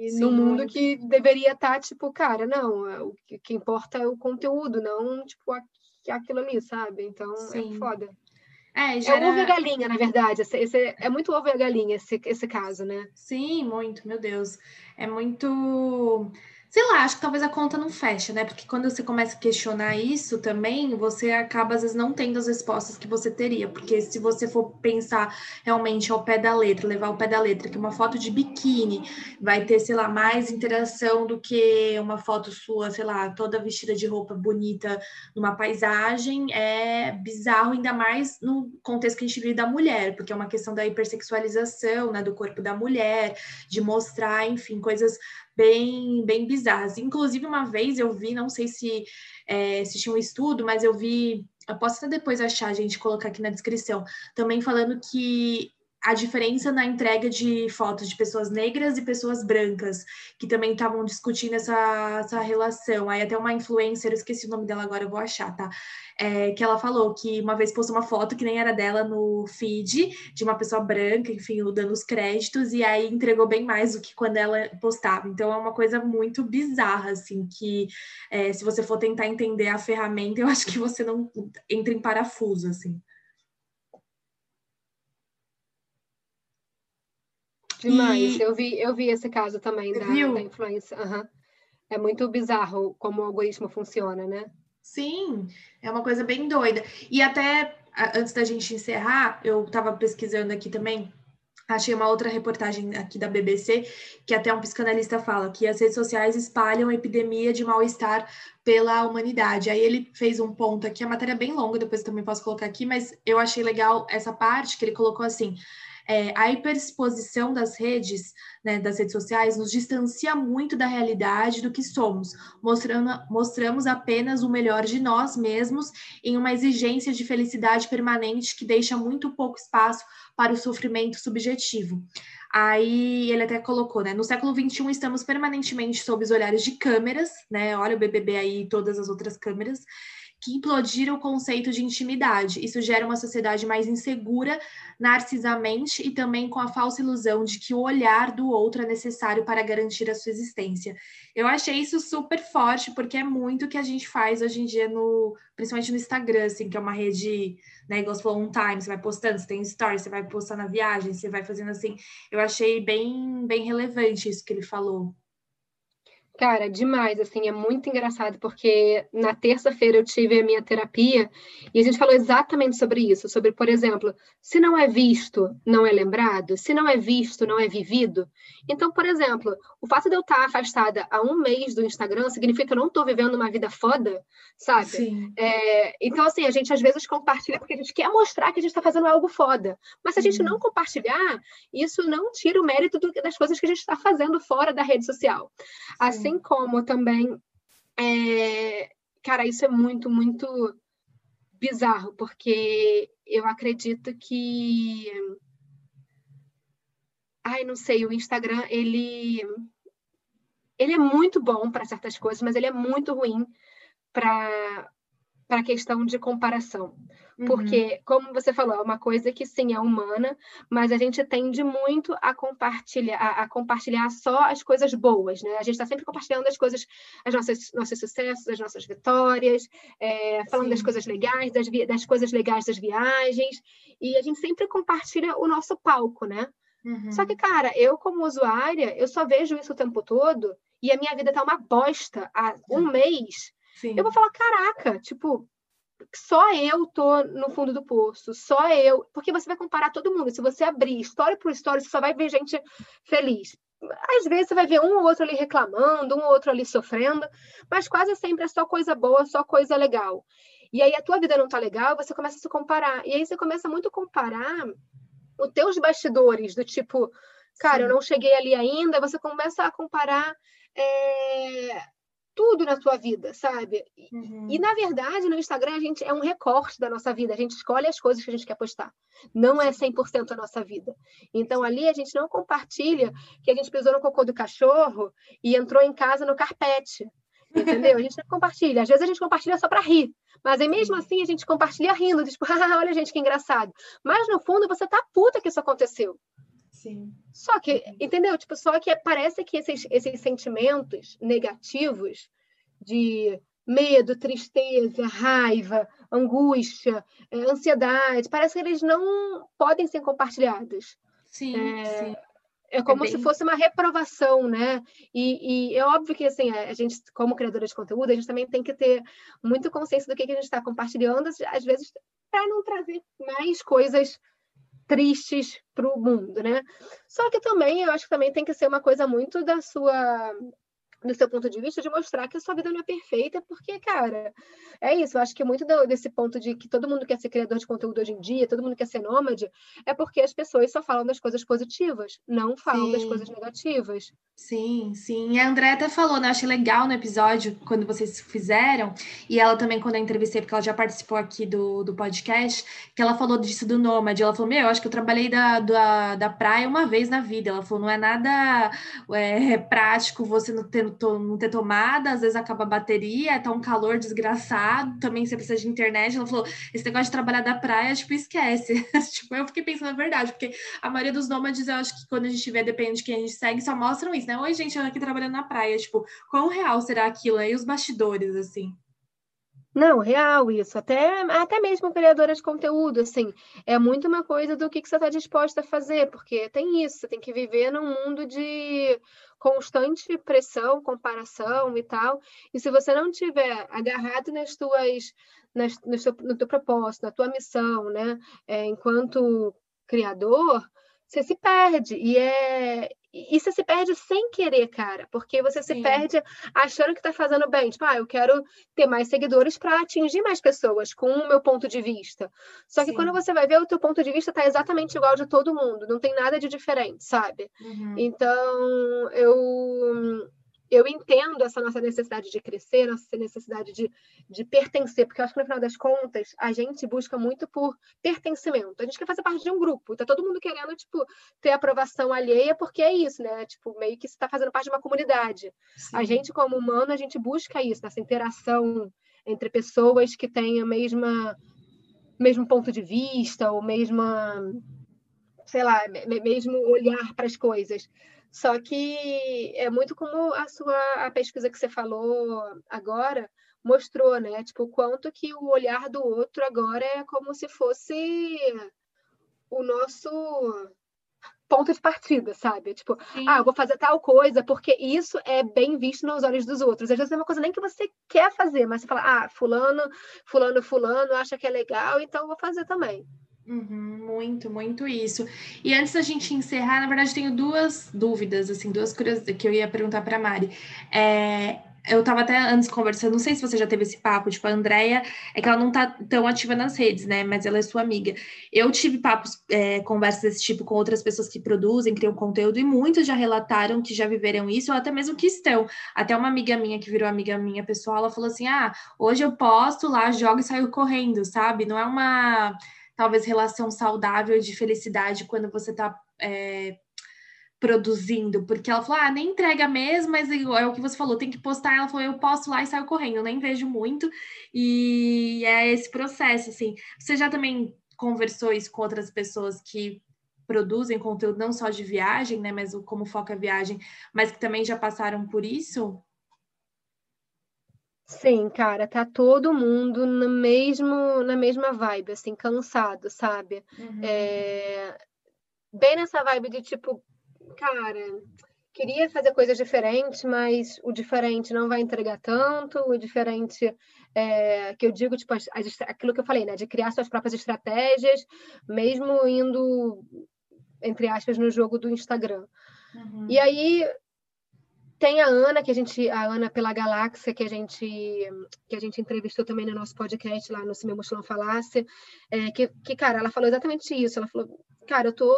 E Sim, no mundo muito. que deveria estar, tá, tipo, cara, não, é, o que importa é o conteúdo, não, tipo, aquilo ali, sabe? Então, é Sim. é foda. É, gera... é ovo e galinha, na verdade. Esse, esse, é muito ovo e galinha esse, esse caso, né? Sim, muito, meu Deus. É muito sei lá, acho que talvez a conta não feche, né? Porque quando você começa a questionar isso também, você acaba às vezes não tendo as respostas que você teria. Porque se você for pensar realmente ao pé da letra, levar ao pé da letra, que uma foto de biquíni vai ter, sei lá, mais interação do que uma foto sua, sei lá, toda vestida de roupa bonita numa paisagem, é bizarro, ainda mais no contexto que a gente vive da mulher, porque é uma questão da hipersexualização, né, do corpo da mulher, de mostrar, enfim, coisas bem, bem bizarras. Inclusive, uma vez eu vi, não sei se, é, se tinha um estudo, mas eu vi, eu posso até depois achar, gente colocar aqui na descrição, também falando que a diferença na entrega de fotos de pessoas negras e pessoas brancas, que também estavam discutindo essa, essa relação. Aí até uma influencer, eu esqueci o nome dela agora, eu vou achar, tá? É, que ela falou que uma vez postou uma foto que nem era dela no feed, de uma pessoa branca, enfim, dando os créditos, e aí entregou bem mais do que quando ela postava. Então é uma coisa muito bizarra, assim, que é, se você for tentar entender a ferramenta, eu acho que você não entra em parafuso, assim. Demais. E... Eu, vi, eu vi esse caso também da, da, influência. Uhum. É muito bizarro como o algoritmo funciona, né? Sim, é uma coisa bem doida. E até antes da gente encerrar, eu estava pesquisando aqui também, achei uma outra reportagem aqui da BBC, que até um psicanalista fala que as redes sociais espalham epidemia de mal-estar pela humanidade. Aí ele fez um ponto aqui, a matéria é bem longa, depois também posso colocar aqui, mas eu achei legal essa parte que ele colocou assim: é, a hiperexposição das redes, né, das redes sociais, nos distancia muito da realidade do que somos, mostrando, mostramos apenas o melhor de nós mesmos em uma exigência de felicidade permanente que deixa muito pouco espaço para o sofrimento subjetivo. Aí ele até colocou, né? No século XXI estamos permanentemente sob os olhares de câmeras, né? Olha o BBB aí e todas as outras câmeras que implodiram o conceito de intimidade. Isso gera uma sociedade mais insegura narcisamente e também com a falsa ilusão de que o olhar do outro é necessário para garantir a sua existência. Eu achei isso super forte, porque é muito o que a gente faz hoje em dia, no, principalmente no Instagram, assim, que é uma rede, né, igual você falou, um time, você vai postando, você tem stories, você vai postar na viagem, você vai fazendo assim. Eu achei bem, bem relevante isso que ele falou. Cara, demais, assim, é muito engraçado, porque na terça-feira eu tive a minha terapia e a gente falou exatamente sobre isso, sobre, por exemplo, se não é visto, não é lembrado, se não é visto, não é vivido. Então, por exemplo, o fato de eu estar afastada há um mês do Instagram significa que eu não estou vivendo uma vida foda, sabe? É, então, assim, a gente às vezes compartilha porque a gente quer mostrar que a gente está fazendo algo foda. Mas se a gente não compartilhar, isso não tira o mérito do, das coisas que a gente está fazendo fora da rede social. Assim Assim como também, é, cara, isso é muito, muito bizarro, porque eu acredito que. Ai, não sei, o Instagram, ele. Ele é muito bom para certas coisas, mas ele é muito ruim para para a questão de comparação. Uhum. Porque, como você falou, é uma coisa que sim é humana, mas a gente tende muito a compartilhar, a, a compartilhar só as coisas boas, né? A gente está sempre compartilhando as coisas, as nossas nossos sucessos, as nossas vitórias, é, falando sim. das coisas legais, das, das coisas legais das viagens, e a gente sempre compartilha o nosso palco, né? Uhum. Só que, cara, eu como usuária, eu só vejo isso o tempo todo e a minha vida tá uma bosta há um mês Sim. eu vou falar, caraca, tipo, só eu tô no fundo do poço, só eu, porque você vai comparar todo mundo. Se você abrir história por história, você só vai ver gente feliz. Às vezes você vai ver um ou outro ali reclamando, um ou outro ali sofrendo, mas quase sempre é só coisa boa, só coisa legal. E aí a tua vida não tá legal, você começa a se comparar. E aí você começa muito a comparar os teus bastidores, do tipo, cara, Sim. eu não cheguei ali ainda, você começa a comparar é, tudo na tua vida, sabe? Uhum. E, na verdade, no Instagram, a gente é um recorte da nossa vida. A gente escolhe as coisas que a gente quer postar. Não é 100% a nossa vida. Então, ali, a gente não compartilha que a gente pisou no cocô do cachorro e entrou em casa no carpete. Entendeu? A gente não compartilha. Às vezes, a gente compartilha só para rir. Mas aí, mesmo assim, a gente compartilha rindo. Tipo, olha, gente, que engraçado. Mas, no fundo, você tá puta que isso aconteceu. Sim. Só que, uhum. entendeu? Tipo, só que parece que esses, esses sentimentos negativos de medo, tristeza, raiva, angústia, é, ansiedade, parece que eles não podem ser compartilhados. Sim, é, sim. É como é bem... se fosse uma reprovação, né? E, e, é óbvio que, assim, a gente, como criadora de conteúdo, a gente também tem que ter muito consciência do que, que a gente está compartilhando, às vezes, para não trazer mais coisas tristes para o mundo, né? Só que também eu acho que também tem que ser uma coisa muito da sua do seu ponto de vista, de mostrar que a sua vida não é perfeita, porque, cara, é isso. Eu acho que muito do, desse ponto de que todo mundo quer ser criador de conteúdo hoje em dia, todo mundo quer ser nômade, é porque as pessoas só falam das coisas positivas, não falam sim. das coisas negativas. Sim, sim. E a André até falou, né? Achei legal no episódio, quando vocês fizeram, e ela também, quando eu entrevistei, porque ela já participou aqui do, do podcast, que ela falou disso do nômade. Ela falou, meu, eu acho que eu trabalhei da, da, da praia uma vez na vida. Ela falou, não é nada é, prático você não ter não ter tomada, às vezes acaba a bateria, tá um calor desgraçado, também você precisa de internet. Ela falou: esse negócio de trabalhar da praia, tipo, esquece. tipo, eu fiquei pensando na verdade, porque a maioria dos nômades, eu acho que quando a gente vê, depende de quem a gente segue, só mostram isso, né? Oi, gente, eu aqui trabalhando na praia. Tipo, quão real será aquilo aí, os bastidores, assim? Não, real isso. Até, até mesmo criadora de conteúdo, assim, é muito uma coisa do que, que você está disposta a fazer, porque tem isso, você tem que viver num mundo de constante pressão, comparação e tal. E se você não tiver agarrado nas tuas, nas, no, seu, no teu propósito, na tua missão, né, é, enquanto criador, você se perde. E é, e você se perde sem querer, cara, porque você Sim. se perde achando que está fazendo bem. Tipo, ah, eu quero ter mais seguidores para atingir mais pessoas com o meu ponto de vista. Só que Sim. quando você vai ver, o teu ponto de vista está exatamente igual de todo mundo, não tem nada de diferente, sabe? Uhum. Então, eu eu entendo essa nossa necessidade de crescer, nossa necessidade de, de pertencer, porque eu acho que no final das contas a gente busca muito por pertencimento. A gente quer fazer parte de um grupo, tá todo mundo querendo tipo ter aprovação alheia, porque é isso, né? Tipo, meio que está fazendo parte de uma comunidade. Sim. A gente como humano, a gente busca isso, essa interação entre pessoas que têm a mesma mesmo ponto de vista, ou mesma sei lá, mesmo olhar para as coisas. Só que é muito como a sua a pesquisa que você falou agora mostrou, né? Tipo, o quanto que o olhar do outro agora é como se fosse o nosso ponto de partida, sabe? Tipo, Sim. ah, vou fazer tal coisa porque isso é bem visto nos olhos dos outros. Às vezes é uma coisa nem que você quer fazer, mas você fala, ah, fulano, fulano, fulano acha que é legal, então vou fazer também. Uhum, muito, muito isso. E antes da gente encerrar, na verdade, tenho duas dúvidas, assim, duas coisas que eu ia perguntar para a Mari. É, eu estava até antes conversando, não sei se você já teve esse papo, tipo, a Andrea, é que ela não tá tão ativa nas redes, né? Mas ela é sua amiga. Eu tive papos, é, conversas desse tipo com outras pessoas que produzem, criam conteúdo, e muitos já relataram que já viveram isso, ou até mesmo que estão. Até uma amiga minha, que virou amiga minha pessoal, ela falou assim: ah, hoje eu posto lá, jogo e saio correndo, sabe? Não é uma talvez relação saudável de felicidade quando você está é, produzindo, porque ela falou, ah, nem entrega mesmo, mas é o que você falou, tem que postar, ela falou, eu posto lá e saio correndo, eu nem vejo muito, e é esse processo, assim, você já também conversou isso com outras pessoas que produzem conteúdo não só de viagem, né, mas como foca a viagem, mas que também já passaram por isso? Sim, cara, tá todo mundo no mesmo, na mesma vibe, assim, cansado, sabe? Uhum. É... Bem nessa vibe de tipo, cara, queria fazer coisas diferentes, mas o diferente não vai entregar tanto, o diferente é, que eu digo, tipo, as, as, aquilo que eu falei, né, de criar suas próprias estratégias, mesmo indo, entre aspas, no jogo do Instagram. Uhum. E aí tem a Ana, que a gente, a Ana pela Galáxia, que a gente, que a gente entrevistou também no nosso podcast lá no Se Me Mostrou Falácia, é, que, que, cara, ela falou exatamente isso, ela falou, cara, eu tô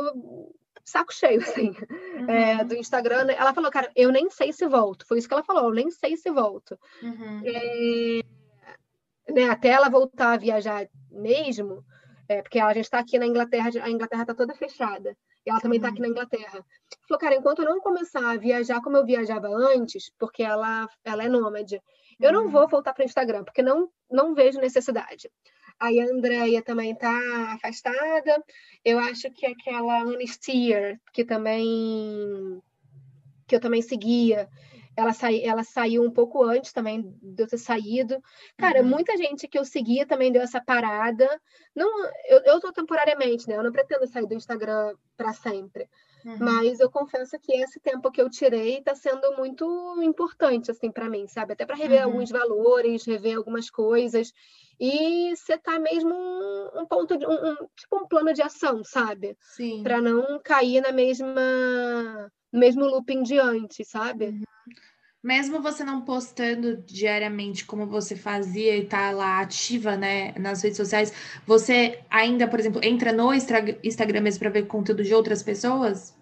saco cheio, assim, uhum. é, do Instagram. Ela falou, cara, eu nem sei se volto. Foi isso que ela falou, eu nem sei se volto. Uhum. É, né, até ela voltar a viajar mesmo, é, porque a gente está aqui na Inglaterra, a Inglaterra está toda fechada. E ela também está uhum. aqui na Inglaterra. Falou, cara, enquanto eu não começar a viajar como eu viajava antes, porque ela, ela é nômade, eu não uhum. vou voltar para o Instagram, porque não, não vejo necessidade. Aí a Andrea também está afastada. Eu acho que aquela Anne Steer, que também que eu também seguia, ela, sai, ela saiu um pouco antes também de eu ter saído. Cara, uhum. muita gente que eu seguia também deu essa parada. Não, eu, eu tô temporariamente, né? Eu não pretendo sair do Instagram para sempre. Uhum. Mas eu confesso que esse tempo que eu tirei está sendo muito importante assim para mim, sabe? Até para rever uhum. alguns valores, rever algumas coisas e setar mesmo um, um ponto de um, um, tipo um plano de ação, sabe? Sim. Para não cair na mesma no mesmo looping de antes, sabe? Uhum. Mesmo você não postando diariamente como você fazia e tá lá ativa, né, nas redes sociais, você ainda, por exemplo, entra no Instagram mesmo para ver conteúdo de outras pessoas?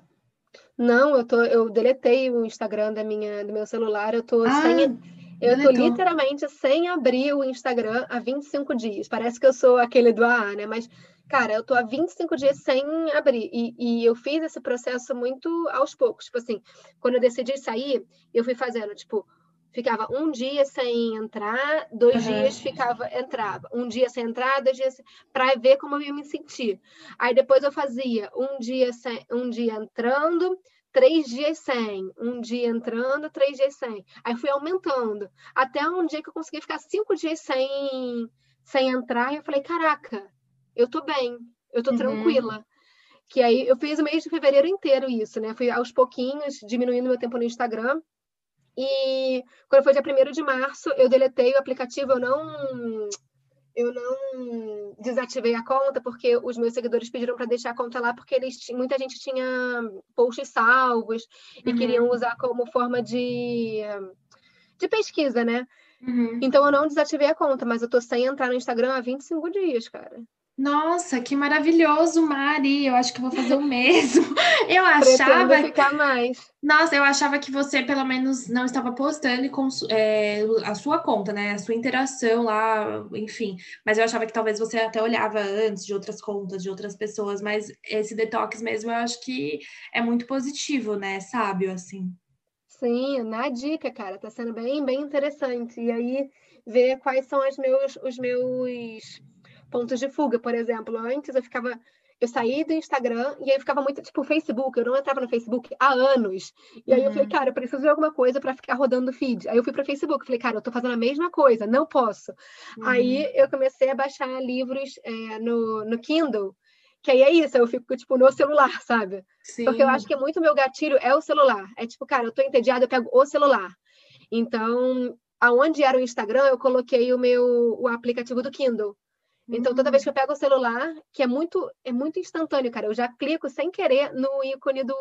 Não, eu tô, eu deletei o Instagram da minha, do meu celular, eu tô ah, sem, eu deletou. tô literalmente sem abrir o Instagram há 25 dias. Parece que eu sou aquele do AA, né? Mas cara, eu tô há 25 dias sem abrir. E, e, eu fiz esse processo muito aos poucos. Tipo assim, quando eu decidi sair, eu fui fazendo, tipo, ficava um dia sem entrar, dois uhum. dias ficava, entrava. Um dia sem entrar, dois dias para ver como eu ia me sentir. Aí depois eu fazia um dia sem, um dia entrando, três dias sem, um dia entrando, três dias sem. Aí fui aumentando. Até um dia que eu consegui ficar cinco dias sem, sem entrar, e eu falei, caraca, eu tô bem, eu tô uhum. tranquila. Que aí eu fiz o mês de fevereiro inteiro isso, né? Fui aos pouquinhos diminuindo meu tempo no Instagram. E quando foi dia 1 de março, eu deletei o aplicativo, eu não eu não desativei a conta porque os meus seguidores pediram para deixar a conta lá porque eles muita gente tinha posts salvos e uhum. queriam usar como forma de de pesquisa, né? Uhum. Então eu não desativei a conta, mas eu tô sem entrar no Instagram há 25 dias, cara. Nossa, que maravilhoso, Mari. Eu acho que vou fazer o mesmo. Eu achava. Pretendo ficar mais. Nossa, eu achava que você, pelo menos, não estava postando com, é, a sua conta, né? A sua interação lá, enfim. Mas eu achava que talvez você até olhava antes de outras contas, de outras pessoas. Mas esse detox mesmo, eu acho que é muito positivo, né? Sábio, assim. Sim, na dica, cara. Tá sendo bem, bem interessante. E aí, ver quais são meus, os meus pontos de fuga, por exemplo. Antes eu ficava. Eu saí do Instagram e aí eu ficava muito tipo Facebook. Eu não entrava no Facebook há anos. E aí uhum. eu falei, uhum. cara, eu preciso de alguma coisa para ficar rodando o feed. Aí eu fui para Facebook. Falei, cara, eu tô fazendo a mesma coisa, não posso. Uhum. Aí eu comecei a baixar livros é, no, no Kindle. Que aí é isso, eu fico, tipo, no celular, sabe? Sim. Porque eu acho que muito meu gatilho é o celular. É tipo, cara, eu tô entediada, eu pego o celular. Então, aonde era o Instagram, eu coloquei o meu o aplicativo do Kindle. Então, toda vez que eu pego o celular, que é muito é muito instantâneo, cara, eu já clico sem querer no ícone do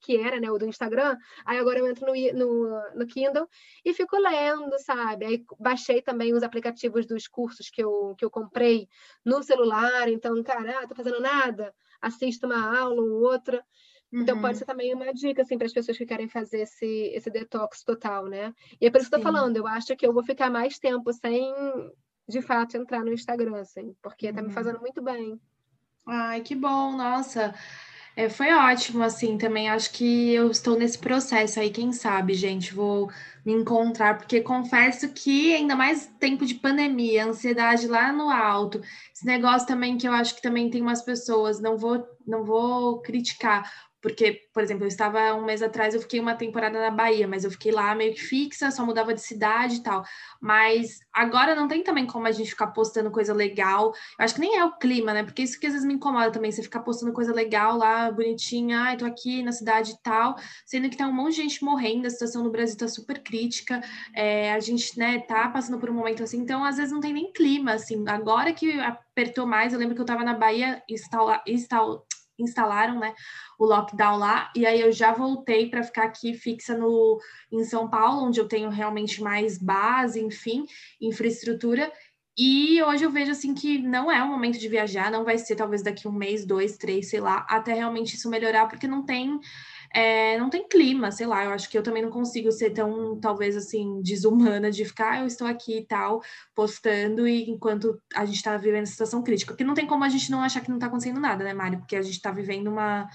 que era, né, o do Instagram. Aí agora eu entro no, no, no Kindle e fico lendo, sabe? Aí baixei também os aplicativos dos cursos que eu, que eu comprei no celular. Então, cara, ah, tô fazendo nada, assisto uma aula ou outra. Então, pode uhum. ser também uma dica, assim, para as pessoas que querem fazer esse, esse detox total, né? E é por isso que eu tô falando, eu acho que eu vou ficar mais tempo sem de fato entrar no Instagram, assim, porque tá me uhum. fazendo muito bem. Ai, que bom, nossa. É, foi ótimo, assim, também acho que eu estou nesse processo aí, quem sabe, gente, vou me encontrar, porque confesso que ainda mais tempo de pandemia, ansiedade lá no alto, esse negócio também que eu acho que também tem umas pessoas, não vou, não vou criticar, porque, por exemplo, eu estava um mês atrás, eu fiquei uma temporada na Bahia, mas eu fiquei lá meio que fixa, só mudava de cidade e tal. Mas agora não tem também como a gente ficar postando coisa legal. Eu acho que nem é o clima, né? Porque isso que às vezes me incomoda também, você ficar postando coisa legal lá, bonitinha, ai, tô aqui na cidade e tal, sendo que tem um monte de gente morrendo, a situação no Brasil tá super crítica, é, a gente, né, tá passando por um momento assim, então às vezes não tem nem clima, assim. Agora que apertou mais, eu lembro que eu tava na Bahia, instala, instala, instalaram né, o lockdown lá, e aí eu já voltei para ficar aqui fixa no, em São Paulo, onde eu tenho realmente mais base, enfim, infraestrutura. E hoje eu vejo assim que não é o momento de viajar, não vai ser talvez daqui um mês, dois, três, sei lá, até realmente isso melhorar, porque não tem é, não tem clima, sei lá, eu acho que eu também não consigo ser tão, talvez assim, desumana de ficar, ah, eu estou aqui e tal, postando, e enquanto a gente está vivendo essa situação crítica. Porque não tem como a gente não achar que não está acontecendo nada, né, Mário? Porque a gente está vivendo uma,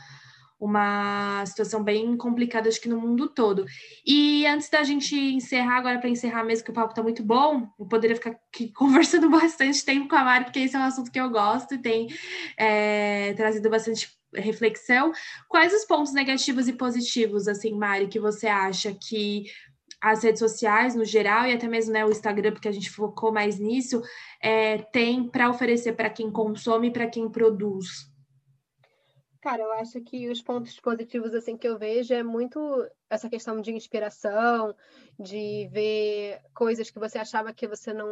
uma situação bem complicada, acho que no mundo todo. E antes da gente encerrar, agora para encerrar mesmo, que o papo está muito bom, eu poderia ficar aqui conversando bastante tempo com a Mari, porque esse é um assunto que eu gosto e tem é, trazido bastante reflexão. Quais os pontos negativos e positivos, assim, Mari, que você acha que as redes sociais no geral e até mesmo né, o Instagram, porque a gente focou mais nisso, é, tem para oferecer para quem consome e para quem produz? Cara, eu acho que os pontos positivos assim que eu vejo é muito essa questão de inspiração, de ver coisas que você achava que você não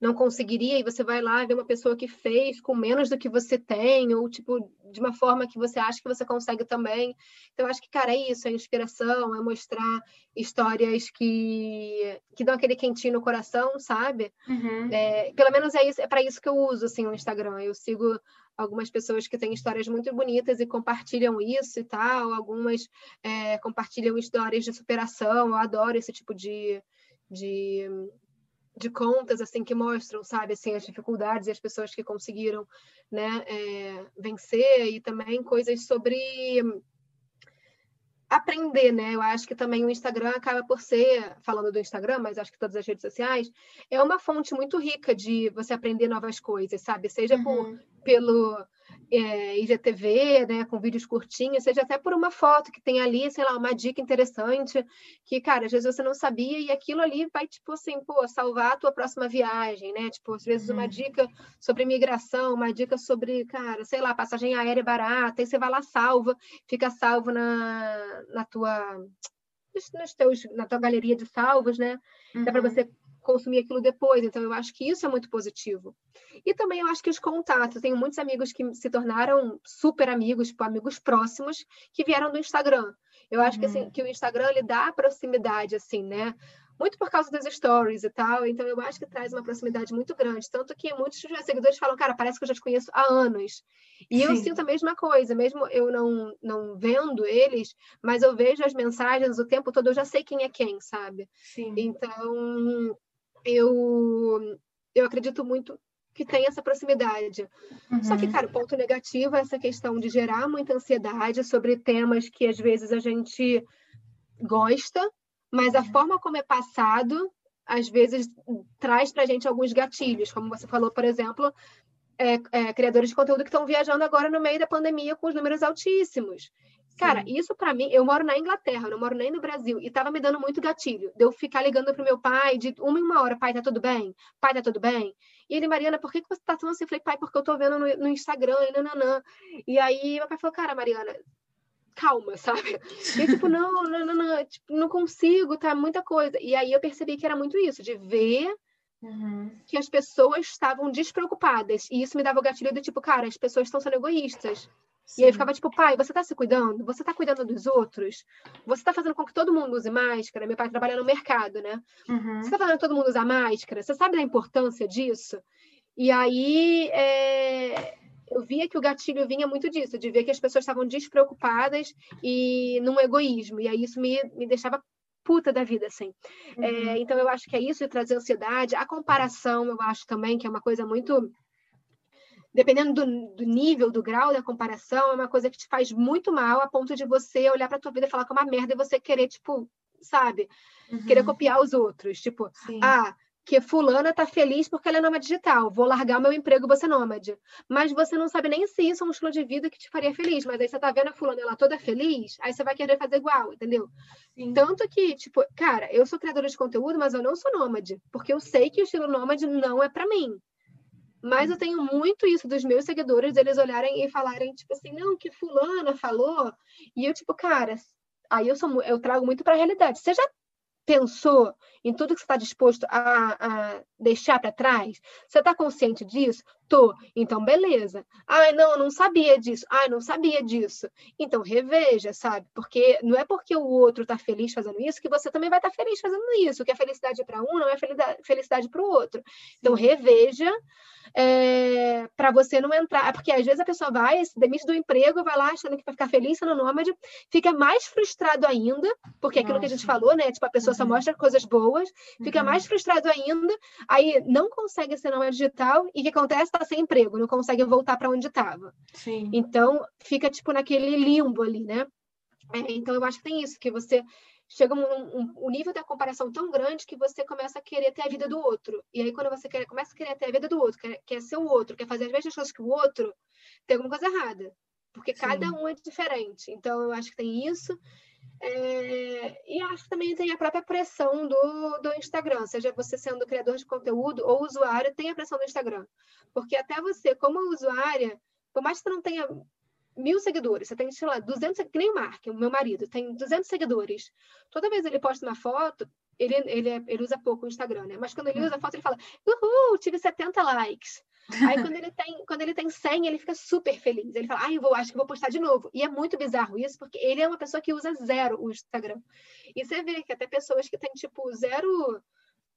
não conseguiria, e você vai lá ver uma pessoa que fez com menos do que você tem, ou tipo, de uma forma que você acha que você consegue também. Então, eu acho que, cara, é isso, é inspiração, é mostrar histórias que, que dão aquele quentinho no coração, sabe? Uhum. É, pelo menos é, isso, é para isso que eu uso assim, o Instagram. Eu sigo algumas pessoas que têm histórias muito bonitas e compartilham isso e tal, algumas é, compartilham histórias de superação, eu adoro esse tipo de, de de contas assim que mostram, sabe, assim as dificuldades e as pessoas que conseguiram, né, é, vencer e também coisas sobre aprender, né? Eu acho que também o Instagram acaba por ser, falando do Instagram, mas acho que todas as redes sociais, é uma fonte muito rica de você aprender novas coisas, sabe? Seja uhum. por, pelo é, IGTV, né, com vídeos curtinhos, seja até por uma foto que tem ali, sei lá, uma dica interessante, que, cara, às vezes você não sabia e aquilo ali vai, tipo assim, pô, salvar a tua próxima viagem, né? Tipo, às vezes uma uhum. dica sobre migração, uma dica sobre, cara, sei lá, passagem aérea barata, aí você vai lá, salva, fica salvo na, na tua nos teus, na tua galeria de salvos, né? Uhum. Dá para você consumir aquilo depois. Então, eu acho que isso é muito positivo. E também eu acho que os contatos. Eu tenho muitos amigos que se tornaram super amigos, tipo, amigos próximos, que vieram do Instagram. Eu acho uhum. que, assim, uhum. que o Instagram ele dá proximidade, assim, né? muito por causa das stories e tal. Então, eu acho que traz uma proximidade muito grande. Tanto que muitos dos meus seguidores falam, cara, parece que eu já te conheço há anos. E Sim. eu sinto a mesma coisa, mesmo eu não, não vendo eles, mas eu vejo as mensagens o tempo todo, eu já sei quem é quem, sabe? Sim. Então, eu, eu acredito muito que tem essa proximidade. Uhum. Só que, uhum. cara, o ponto negativo é essa questão de gerar muita ansiedade sobre temas que às vezes a gente gosta, mas a forma como é passado, às vezes, traz para a gente alguns gatilhos, como você falou, por exemplo, é, é, criadores de conteúdo que estão viajando agora no meio da pandemia com os números altíssimos. Cara, isso para mim, eu moro na Inglaterra, não moro nem no Brasil, e tava me dando muito gatilho. De eu ficar ligando pro meu pai de uma em uma hora, pai, tá tudo bem? Pai, tá tudo bem? E ele, Mariana, por que, que você tá tão assim? Eu falei, pai, porque eu tô vendo no, no Instagram e nananã. E aí meu pai falou, cara, Mariana, calma, sabe? E tipo, não, não, não, não, tipo, não consigo, tá muita coisa. E aí eu percebi que era muito isso, de ver Uhum. que as pessoas estavam despreocupadas. E isso me dava o gatilho do tipo, cara, as pessoas estão sendo egoístas. Sim. E aí ficava tipo, pai, você tá se cuidando? Você tá cuidando dos outros? Você tá fazendo com que todo mundo use máscara? Meu pai trabalha no mercado, né? Uhum. Você tá fazendo todo mundo usar máscara? Você sabe da importância disso? E aí é... eu via que o gatilho vinha muito disso, de ver que as pessoas estavam despreocupadas e num egoísmo. E aí isso me, me deixava puta da vida, assim. É, uhum. É, então eu acho que é isso de trazer ansiedade. A comparação, eu acho também que é uma coisa muito dependendo do, do, nível, do grau da comparação, é uma coisa que te faz muito mal a ponto de você olhar para tua vida e falar que é uma merda e você querer, tipo, sabe? Uhum. Querer copiar os outros. Tipo, Sim. ah, que fulana está feliz porque ela é nômade digital, vou largar o meu emprego e você é nômade. Mas você não sabe nem se isso é um estilo de vida que te faria feliz, mas aí você tá vendo a fulana ela toda feliz, aí você vai querer fazer igual, entendeu? Sim. Tanto que, tipo, cara, eu sou criadora de conteúdo, mas eu não sou nômade, porque eu sei que o estilo nômade não é para mim. Mas eu tenho muito isso dos meus seguidores, eles olharem e falarem, tipo assim, não, que fulana falou. E eu, tipo, cara, aí eu sou eu trago muito para a realidade. Você já pensou em tudo que você está disposto a, a deixar para trás? Você está consciente disso? Tô. Então, beleza. Ai, não, não sabia disso. Ai, não sabia disso. Então, reveja, sabe? Porque não é porque o outro está feliz fazendo isso que você também vai estar tá feliz fazendo isso. Que é felicidade para um não é felicidade para o outro. Então, reveja é, para você não entrar. Porque às vezes a pessoa vai, se demite do emprego, vai lá achando que vai ficar feliz sendo nômade, fica mais frustrado ainda, porque é aquilo Nossa. que a gente falou, né? Tipo, a pessoa uhum. só mostra coisas boas, fica uhum. mais frustrado ainda, aí não consegue ser nômade digital e o que acontece? Está sem emprego, não consegue voltar para onde estava. Então, fica tipo naquele limbo ali, né? É, então, eu acho que tem isso, que você chega um, um, um, nível da comparação tão grande que você começa a querer ter a vida do outro. E aí, quando você quer, começa a querer ter a vida do outro, quer, quer ser o outro, quer fazer as mesmas coisas que o outro, tem alguma coisa errada. Porque Sim. cada um é diferente. Então, eu acho que tem isso. É, e acho que também tem a própria pressão do, do Instagram, seja você sendo criador de conteúdo ou usuário, tem a pressão do Instagram. Porque até você, como usuária, por mais que você não tenha mil seguidores, você tem, sei lá, 200, que nem o Mark, o meu marido, tem 200 seguidores. Toda vez ele posta uma foto, ele, ele, ele usa pouco o Instagram, né? Mas quando ele usa a foto, ele fala, uhul, tive 70 likes. Aí quando ele tem, quando ele tem 100, ele fica super feliz. Ele fala, ah, eu vou, acho que vou postar de novo. E é muito bizarro isso, porque ele é uma pessoa que usa zero o Instagram. E você vê que até pessoas que têm, tipo, zero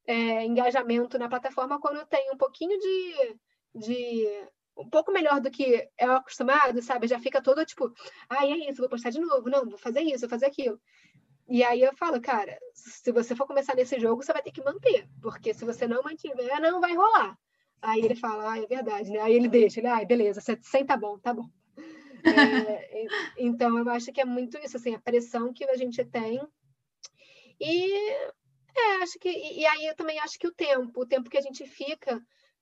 é, engajamento na plataforma, quando tem um pouquinho de, de um pouco melhor do que é acostumado, sabe? Já fica todo tipo, ah, é isso, vou postar de novo, não, vou fazer isso, vou fazer aquilo. E aí eu falo, cara, se você for começar nesse jogo, você vai ter que manter, porque se você não mantiver, não vai rolar. Aí ele fala, ah, é verdade, né? Aí ele deixa, ele, ah, beleza, 100 tá bom, tá bom. É, então eu acho que é muito isso, assim, a pressão que a gente tem. E é, acho que e aí eu também acho que o tempo, o tempo que a gente fica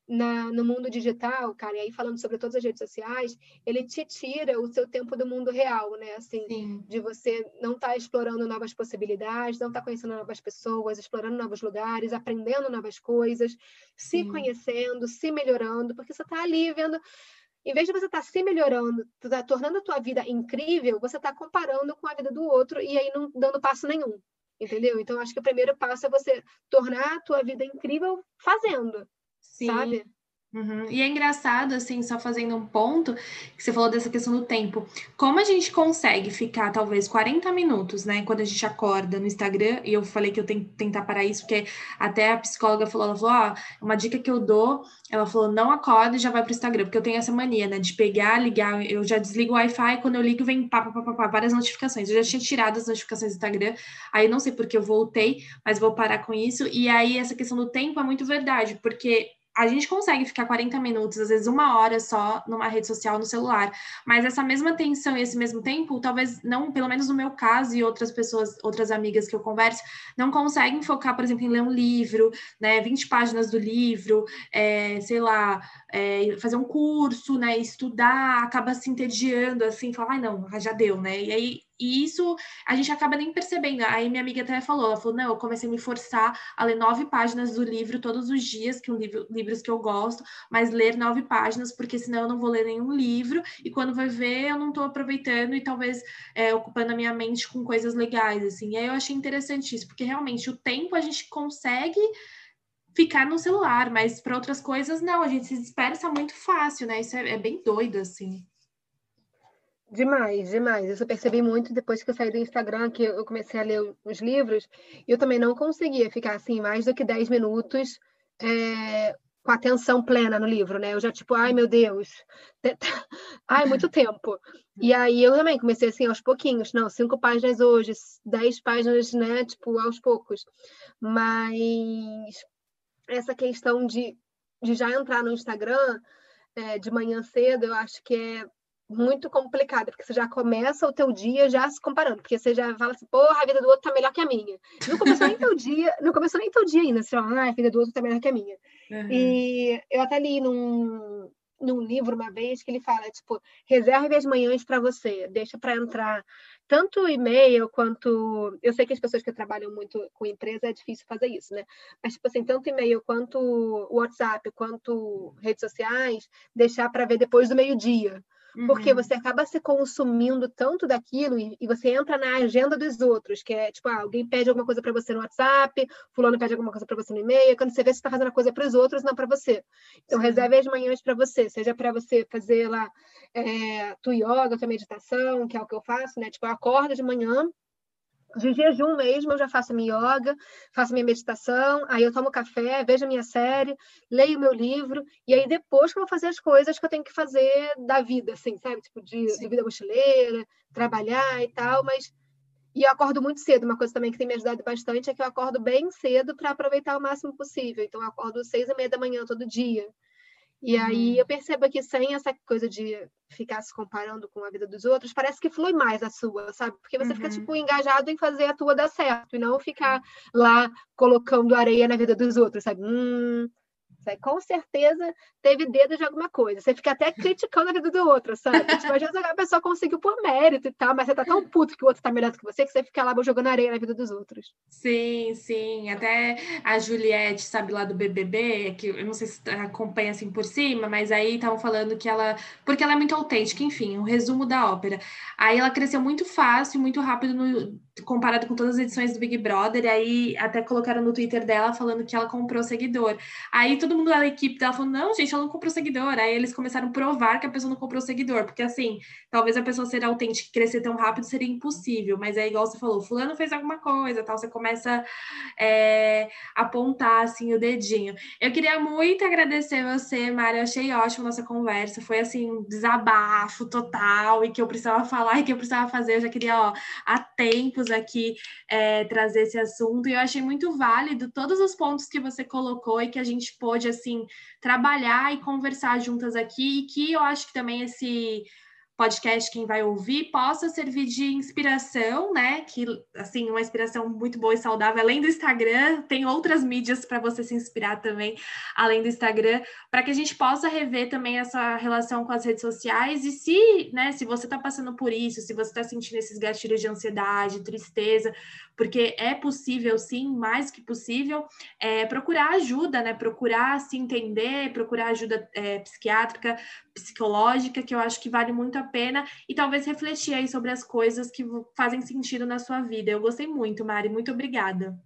na, no mundo digital, cara, e aí falando sobre todas as redes sociais, ele te tira o seu tempo do mundo real, né? Assim, Sim. de você não estar tá explorando novas possibilidades, não estar tá conhecendo novas pessoas, explorando novos lugares, aprendendo novas coisas, Sim. se conhecendo, se melhorando, porque você está ali vendo em vez de você estar tá se melhorando, tá tornando a tua vida incrível, você está comparando com a vida do outro e aí não dando passo nenhum, entendeu? Então, acho que o primeiro passo é você tornar a tua vida incrível fazendo. Sim. sabe? Uhum. E é engraçado, assim, só fazendo um ponto, que você falou dessa questão do tempo. Como a gente consegue ficar, talvez, 40 minutos, né, quando a gente acorda no Instagram, e eu falei que eu tenho que tentar parar isso, porque até a psicóloga falou, ela falou, ó, uma dica que eu dou, ela falou, não acorda e já vai pro Instagram, porque eu tenho essa mania, né, de pegar, ligar, eu já desligo o Wi-Fi, quando eu ligo vem pá, pá, pá, pá, várias notificações. Eu já tinha tirado as notificações do Instagram, aí não sei porque eu voltei, mas vou parar com isso. E aí, essa questão do tempo é muito verdade, porque a gente consegue ficar 40 minutos, às vezes uma hora só numa rede social no celular, mas essa mesma atenção e esse mesmo tempo, talvez não, pelo menos no meu caso e outras pessoas, outras amigas que eu converso, não conseguem focar, por exemplo, em ler um livro, né, 20 páginas do livro, é, sei lá, é, fazer um curso, né, estudar, acaba se entediando, assim, falar, ai não, já deu, né, e aí e isso a gente acaba nem percebendo. Aí minha amiga até falou, ela falou, não, eu comecei a me forçar a ler nove páginas do livro todos os dias, que um livro, livros que eu gosto, mas ler nove páginas, porque senão eu não vou ler nenhum livro, e quando vai ver, eu não estou aproveitando e talvez é, ocupando a minha mente com coisas legais, assim. E aí eu achei interessante isso, porque realmente o tempo a gente consegue ficar no celular, mas para outras coisas não, a gente se dispersa muito fácil, né? Isso é, é bem doido, assim. Demais, demais. Isso eu percebi muito depois que eu saí do Instagram, que eu comecei a ler os livros, e eu também não conseguia ficar assim mais do que 10 minutos é, com atenção plena no livro, né? Eu já, tipo, ai meu Deus, ai, muito tempo. E aí eu também comecei assim aos pouquinhos, não, cinco páginas hoje, dez páginas, né? Tipo, aos poucos. Mas essa questão de, de já entrar no Instagram é, de manhã cedo, eu acho que é muito complicada, porque você já começa o teu dia já se comparando, porque você já fala assim, porra, a vida do outro tá melhor que a minha. Não começou nem teu dia, não começou nem teu dia ainda, você fala, ah, a vida do outro tá melhor que a minha. Uhum. E eu até li num, num livro uma vez que ele fala, tipo, reserve as manhãs para você, deixa para entrar tanto e-mail quanto. Eu sei que as pessoas que trabalham muito com empresa é difícil fazer isso, né? Mas, tipo assim, tanto e-mail quanto WhatsApp, quanto redes sociais, deixar para ver depois do meio-dia. Porque uhum. você acaba se consumindo tanto daquilo e, e, você entra na agenda dos outros, que é tipo, ah, alguém pede alguma coisa para você no WhatsApp, fulano pede alguma coisa para você no e-mail, quando você vê você está fazendo a coisa para os outros, não para você. Então, Sim. reserve as manhãs para você, seja para você fazer lá é, tua yoga, tua meditação, que é o que eu faço, né? Tipo, eu acordo de manhã, de jejum mesmo, eu já faço minha yoga, faço minha meditação, aí eu tomo café, vejo a minha série, leio meu livro, e aí depois que eu vou fazer as coisas que eu tenho que fazer da vida, assim, sabe? Tipo, de, de vida mochileira, trabalhar e tal, mas. E eu acordo muito cedo, uma coisa também que tem me ajudado bastante é que eu acordo bem cedo para aproveitar o máximo possível. Então, eu acordo seis e meia da manhã todo dia. E aí uhum. eu percebo que sem essa coisa de ficar se comparando com a vida dos outros, parece que flui mais a sua, sabe? Porque você uhum. fica, tipo, engajado em fazer a tua dar certo e não ficar lá colocando areia na vida dos outros, sabe? Hum, com certeza teve dedo de alguma coisa. Você fica até criticando a vida do outro, sabe? Tipo, às vezes a pessoa conseguiu por mérito e tal, mas você tá tão puto que o outro tá melhor do que você que você fica lá jogando areia na vida dos outros. Sim, sim. Até a Juliette, sabe, lá do BBB, que eu não sei se acompanha assim por cima, mas aí estavam falando que ela. Porque ela é muito autêntica, enfim, um resumo da ópera. Aí ela cresceu muito fácil, muito rápido no comparado com todas as edições do Big Brother, aí até colocaram no Twitter dela falando que ela comprou seguidor. Aí todo mundo da equipe dela falou: não, gente, ela não comprou seguidor. Aí eles começaram a provar que a pessoa não comprou seguidor, porque assim, talvez a pessoa ser autêntica e crescer tão rápido seria impossível, mas é igual você falou: Fulano fez alguma coisa, tal, você começa é, a apontar assim o dedinho. Eu queria muito agradecer você, Mari, eu achei ótimo nossa conversa, foi assim, um desabafo total e que eu precisava falar e que eu precisava fazer, eu já queria, ó, há tempos aqui é, trazer esse assunto. E eu achei muito válido todos os pontos que você colocou e que a gente pôde assim trabalhar e conversar juntas aqui e que eu acho que também esse podcast, quem vai ouvir, possa servir de inspiração, né? Que, assim, uma inspiração muito boa e saudável, além do Instagram, tem outras mídias para você se inspirar também, além do Instagram, para que a gente possa rever também essa relação com as redes sociais. E se, né, se você está passando por isso, se você está sentindo esses gatilhos de ansiedade, tristeza, porque é possível, sim, mais que possível, é, procurar ajuda, né? Procurar se entender, procurar ajuda é, psiquiátrica, psicológica, que eu acho que vale muito a pena, e talvez refletir aí sobre as coisas que fazem sentido na sua vida. Eu gostei muito, Mari, muito obrigada.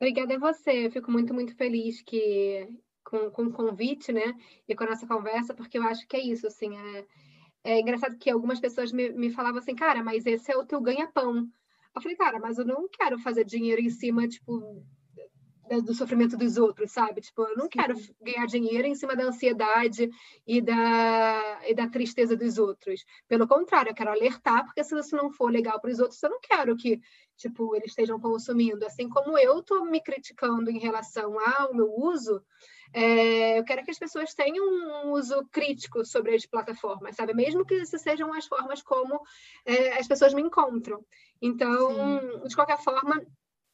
Obrigada a você, eu fico muito, muito feliz que com, com o convite, né, e com a nossa conversa, porque eu acho que é isso, assim, é, é engraçado que algumas pessoas me, me falavam assim, cara, mas esse é o teu ganha-pão. Eu falei, cara, mas eu não quero fazer dinheiro em cima, tipo, do sofrimento dos outros, sabe? Tipo, eu não Sim. quero ganhar dinheiro em cima da ansiedade e da, e da tristeza dos outros. Pelo contrário, eu quero alertar, porque se isso não for legal para os outros, eu não quero que, tipo, eles estejam consumindo. Assim como eu estou me criticando em relação ao meu uso, é, eu quero que as pessoas tenham um uso crítico sobre as plataformas, sabe? Mesmo que essas sejam as formas como é, as pessoas me encontram. Então, Sim. de qualquer forma,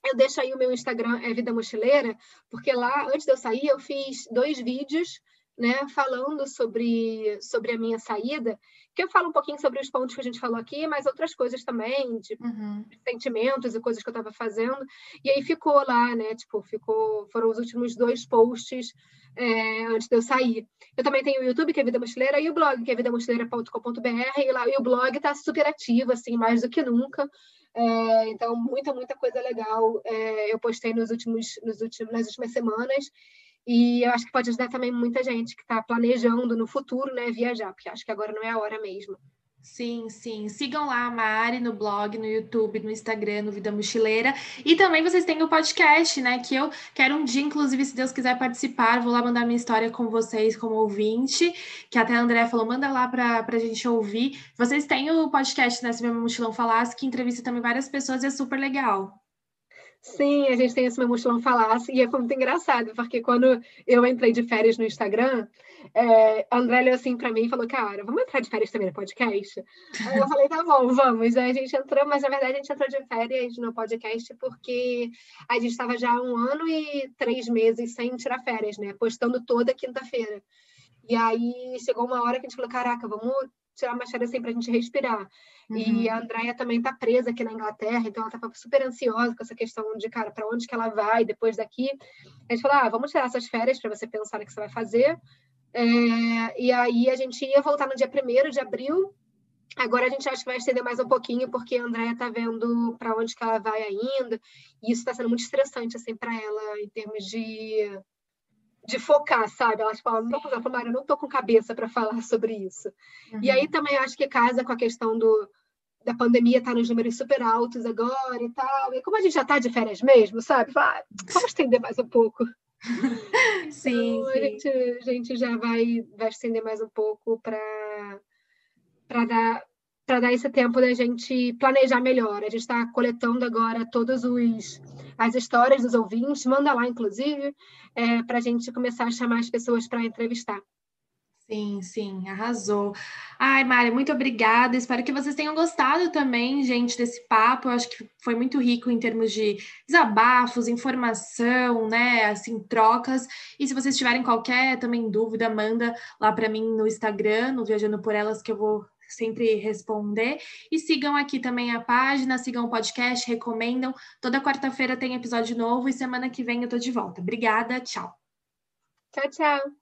eu deixo aí o meu Instagram, é Vida Mochileira, porque lá, antes de eu sair, eu fiz dois vídeos né, falando sobre, sobre a minha saída, que eu falo um pouquinho sobre os pontos que a gente falou aqui, mas outras coisas também, tipo, uhum. sentimentos e coisas que eu estava fazendo. E aí ficou lá, né? Tipo, ficou, foram os últimos dois posts é, antes de eu sair. Eu também tenho o YouTube, que é Vida Mochileira, e o blog, que é vidamochileira.com.br, e lá e o blog está super ativo, assim, mais do que nunca. É, então, muita, muita coisa legal é, eu postei nos últimos, nos últimos, nas últimas semanas. E eu acho que pode ajudar também muita gente que está planejando no futuro, né, viajar, porque acho que agora não é a hora mesmo. Sim, sim. Sigam lá a Mari no blog, no YouTube, no Instagram, no Vida Mochileira. E também vocês têm o podcast, né? Que eu quero um dia, inclusive, se Deus quiser participar, vou lá mandar minha história com vocês como ouvinte. Que até a André falou, manda lá para a gente ouvir. Vocês têm o podcast, né? Se meu mochilão falasse, que entrevista também várias pessoas e é super legal. Sim, a gente tem esse meu mochilão falasse, e foi muito engraçado, porque quando eu entrei de férias no Instagram, é, a André olhou assim para mim e falou, cara, vamos entrar de férias também no podcast? Aí eu falei, tá bom, vamos. Aí a gente entrou, mas na verdade a gente entrou de férias no podcast porque a gente estava já um ano e três meses sem tirar férias, né? Postando toda quinta-feira. E aí chegou uma hora que a gente falou, caraca, vamos tirar uma férias assim para a gente respirar. Uhum. E a Andrea também está presa aqui na Inglaterra, então ela estava super ansiosa com essa questão de, cara, para onde que ela vai depois daqui. A gente falou, ah, vamos tirar essas férias para você pensar no que você vai fazer. É, e aí a gente ia voltar no dia 1 de abril. Agora a gente acha que vai estender mais um pouquinho, porque a Andrea está vendo para onde que ela vai ainda. E isso está sendo muito estressante, assim, para ela, em termos de de focar, sabe? Elas falam, não, Mário, eu não tô com cabeça para falar sobre isso. Uhum. E aí também acho que casa com a questão do, da pandemia tá nos números super altos agora e tal. E como a gente já tá de férias mesmo, sabe? Vai, vamos estender mais um pouco. sim, então, sim. A, gente, a gente já vai, vai estender mais um pouco para dar para dar esse tempo da gente planejar melhor. A gente está coletando agora todas as histórias dos ouvintes, manda lá, inclusive, é, para a gente começar a chamar as pessoas para entrevistar. Sim, sim, arrasou. Ai, Mari, muito obrigada. Espero que vocês tenham gostado também, gente, desse papo. Eu acho que foi muito rico em termos de desabafos, informação, né? Assim, trocas. E se vocês tiverem qualquer também dúvida, manda lá para mim no Instagram, no Viajando por Elas, que eu vou sempre responder. E sigam aqui também a página, sigam o podcast, recomendam. Toda quarta-feira tem episódio novo e semana que vem eu tô de volta. Obrigada, tchau. Tchau, tchau.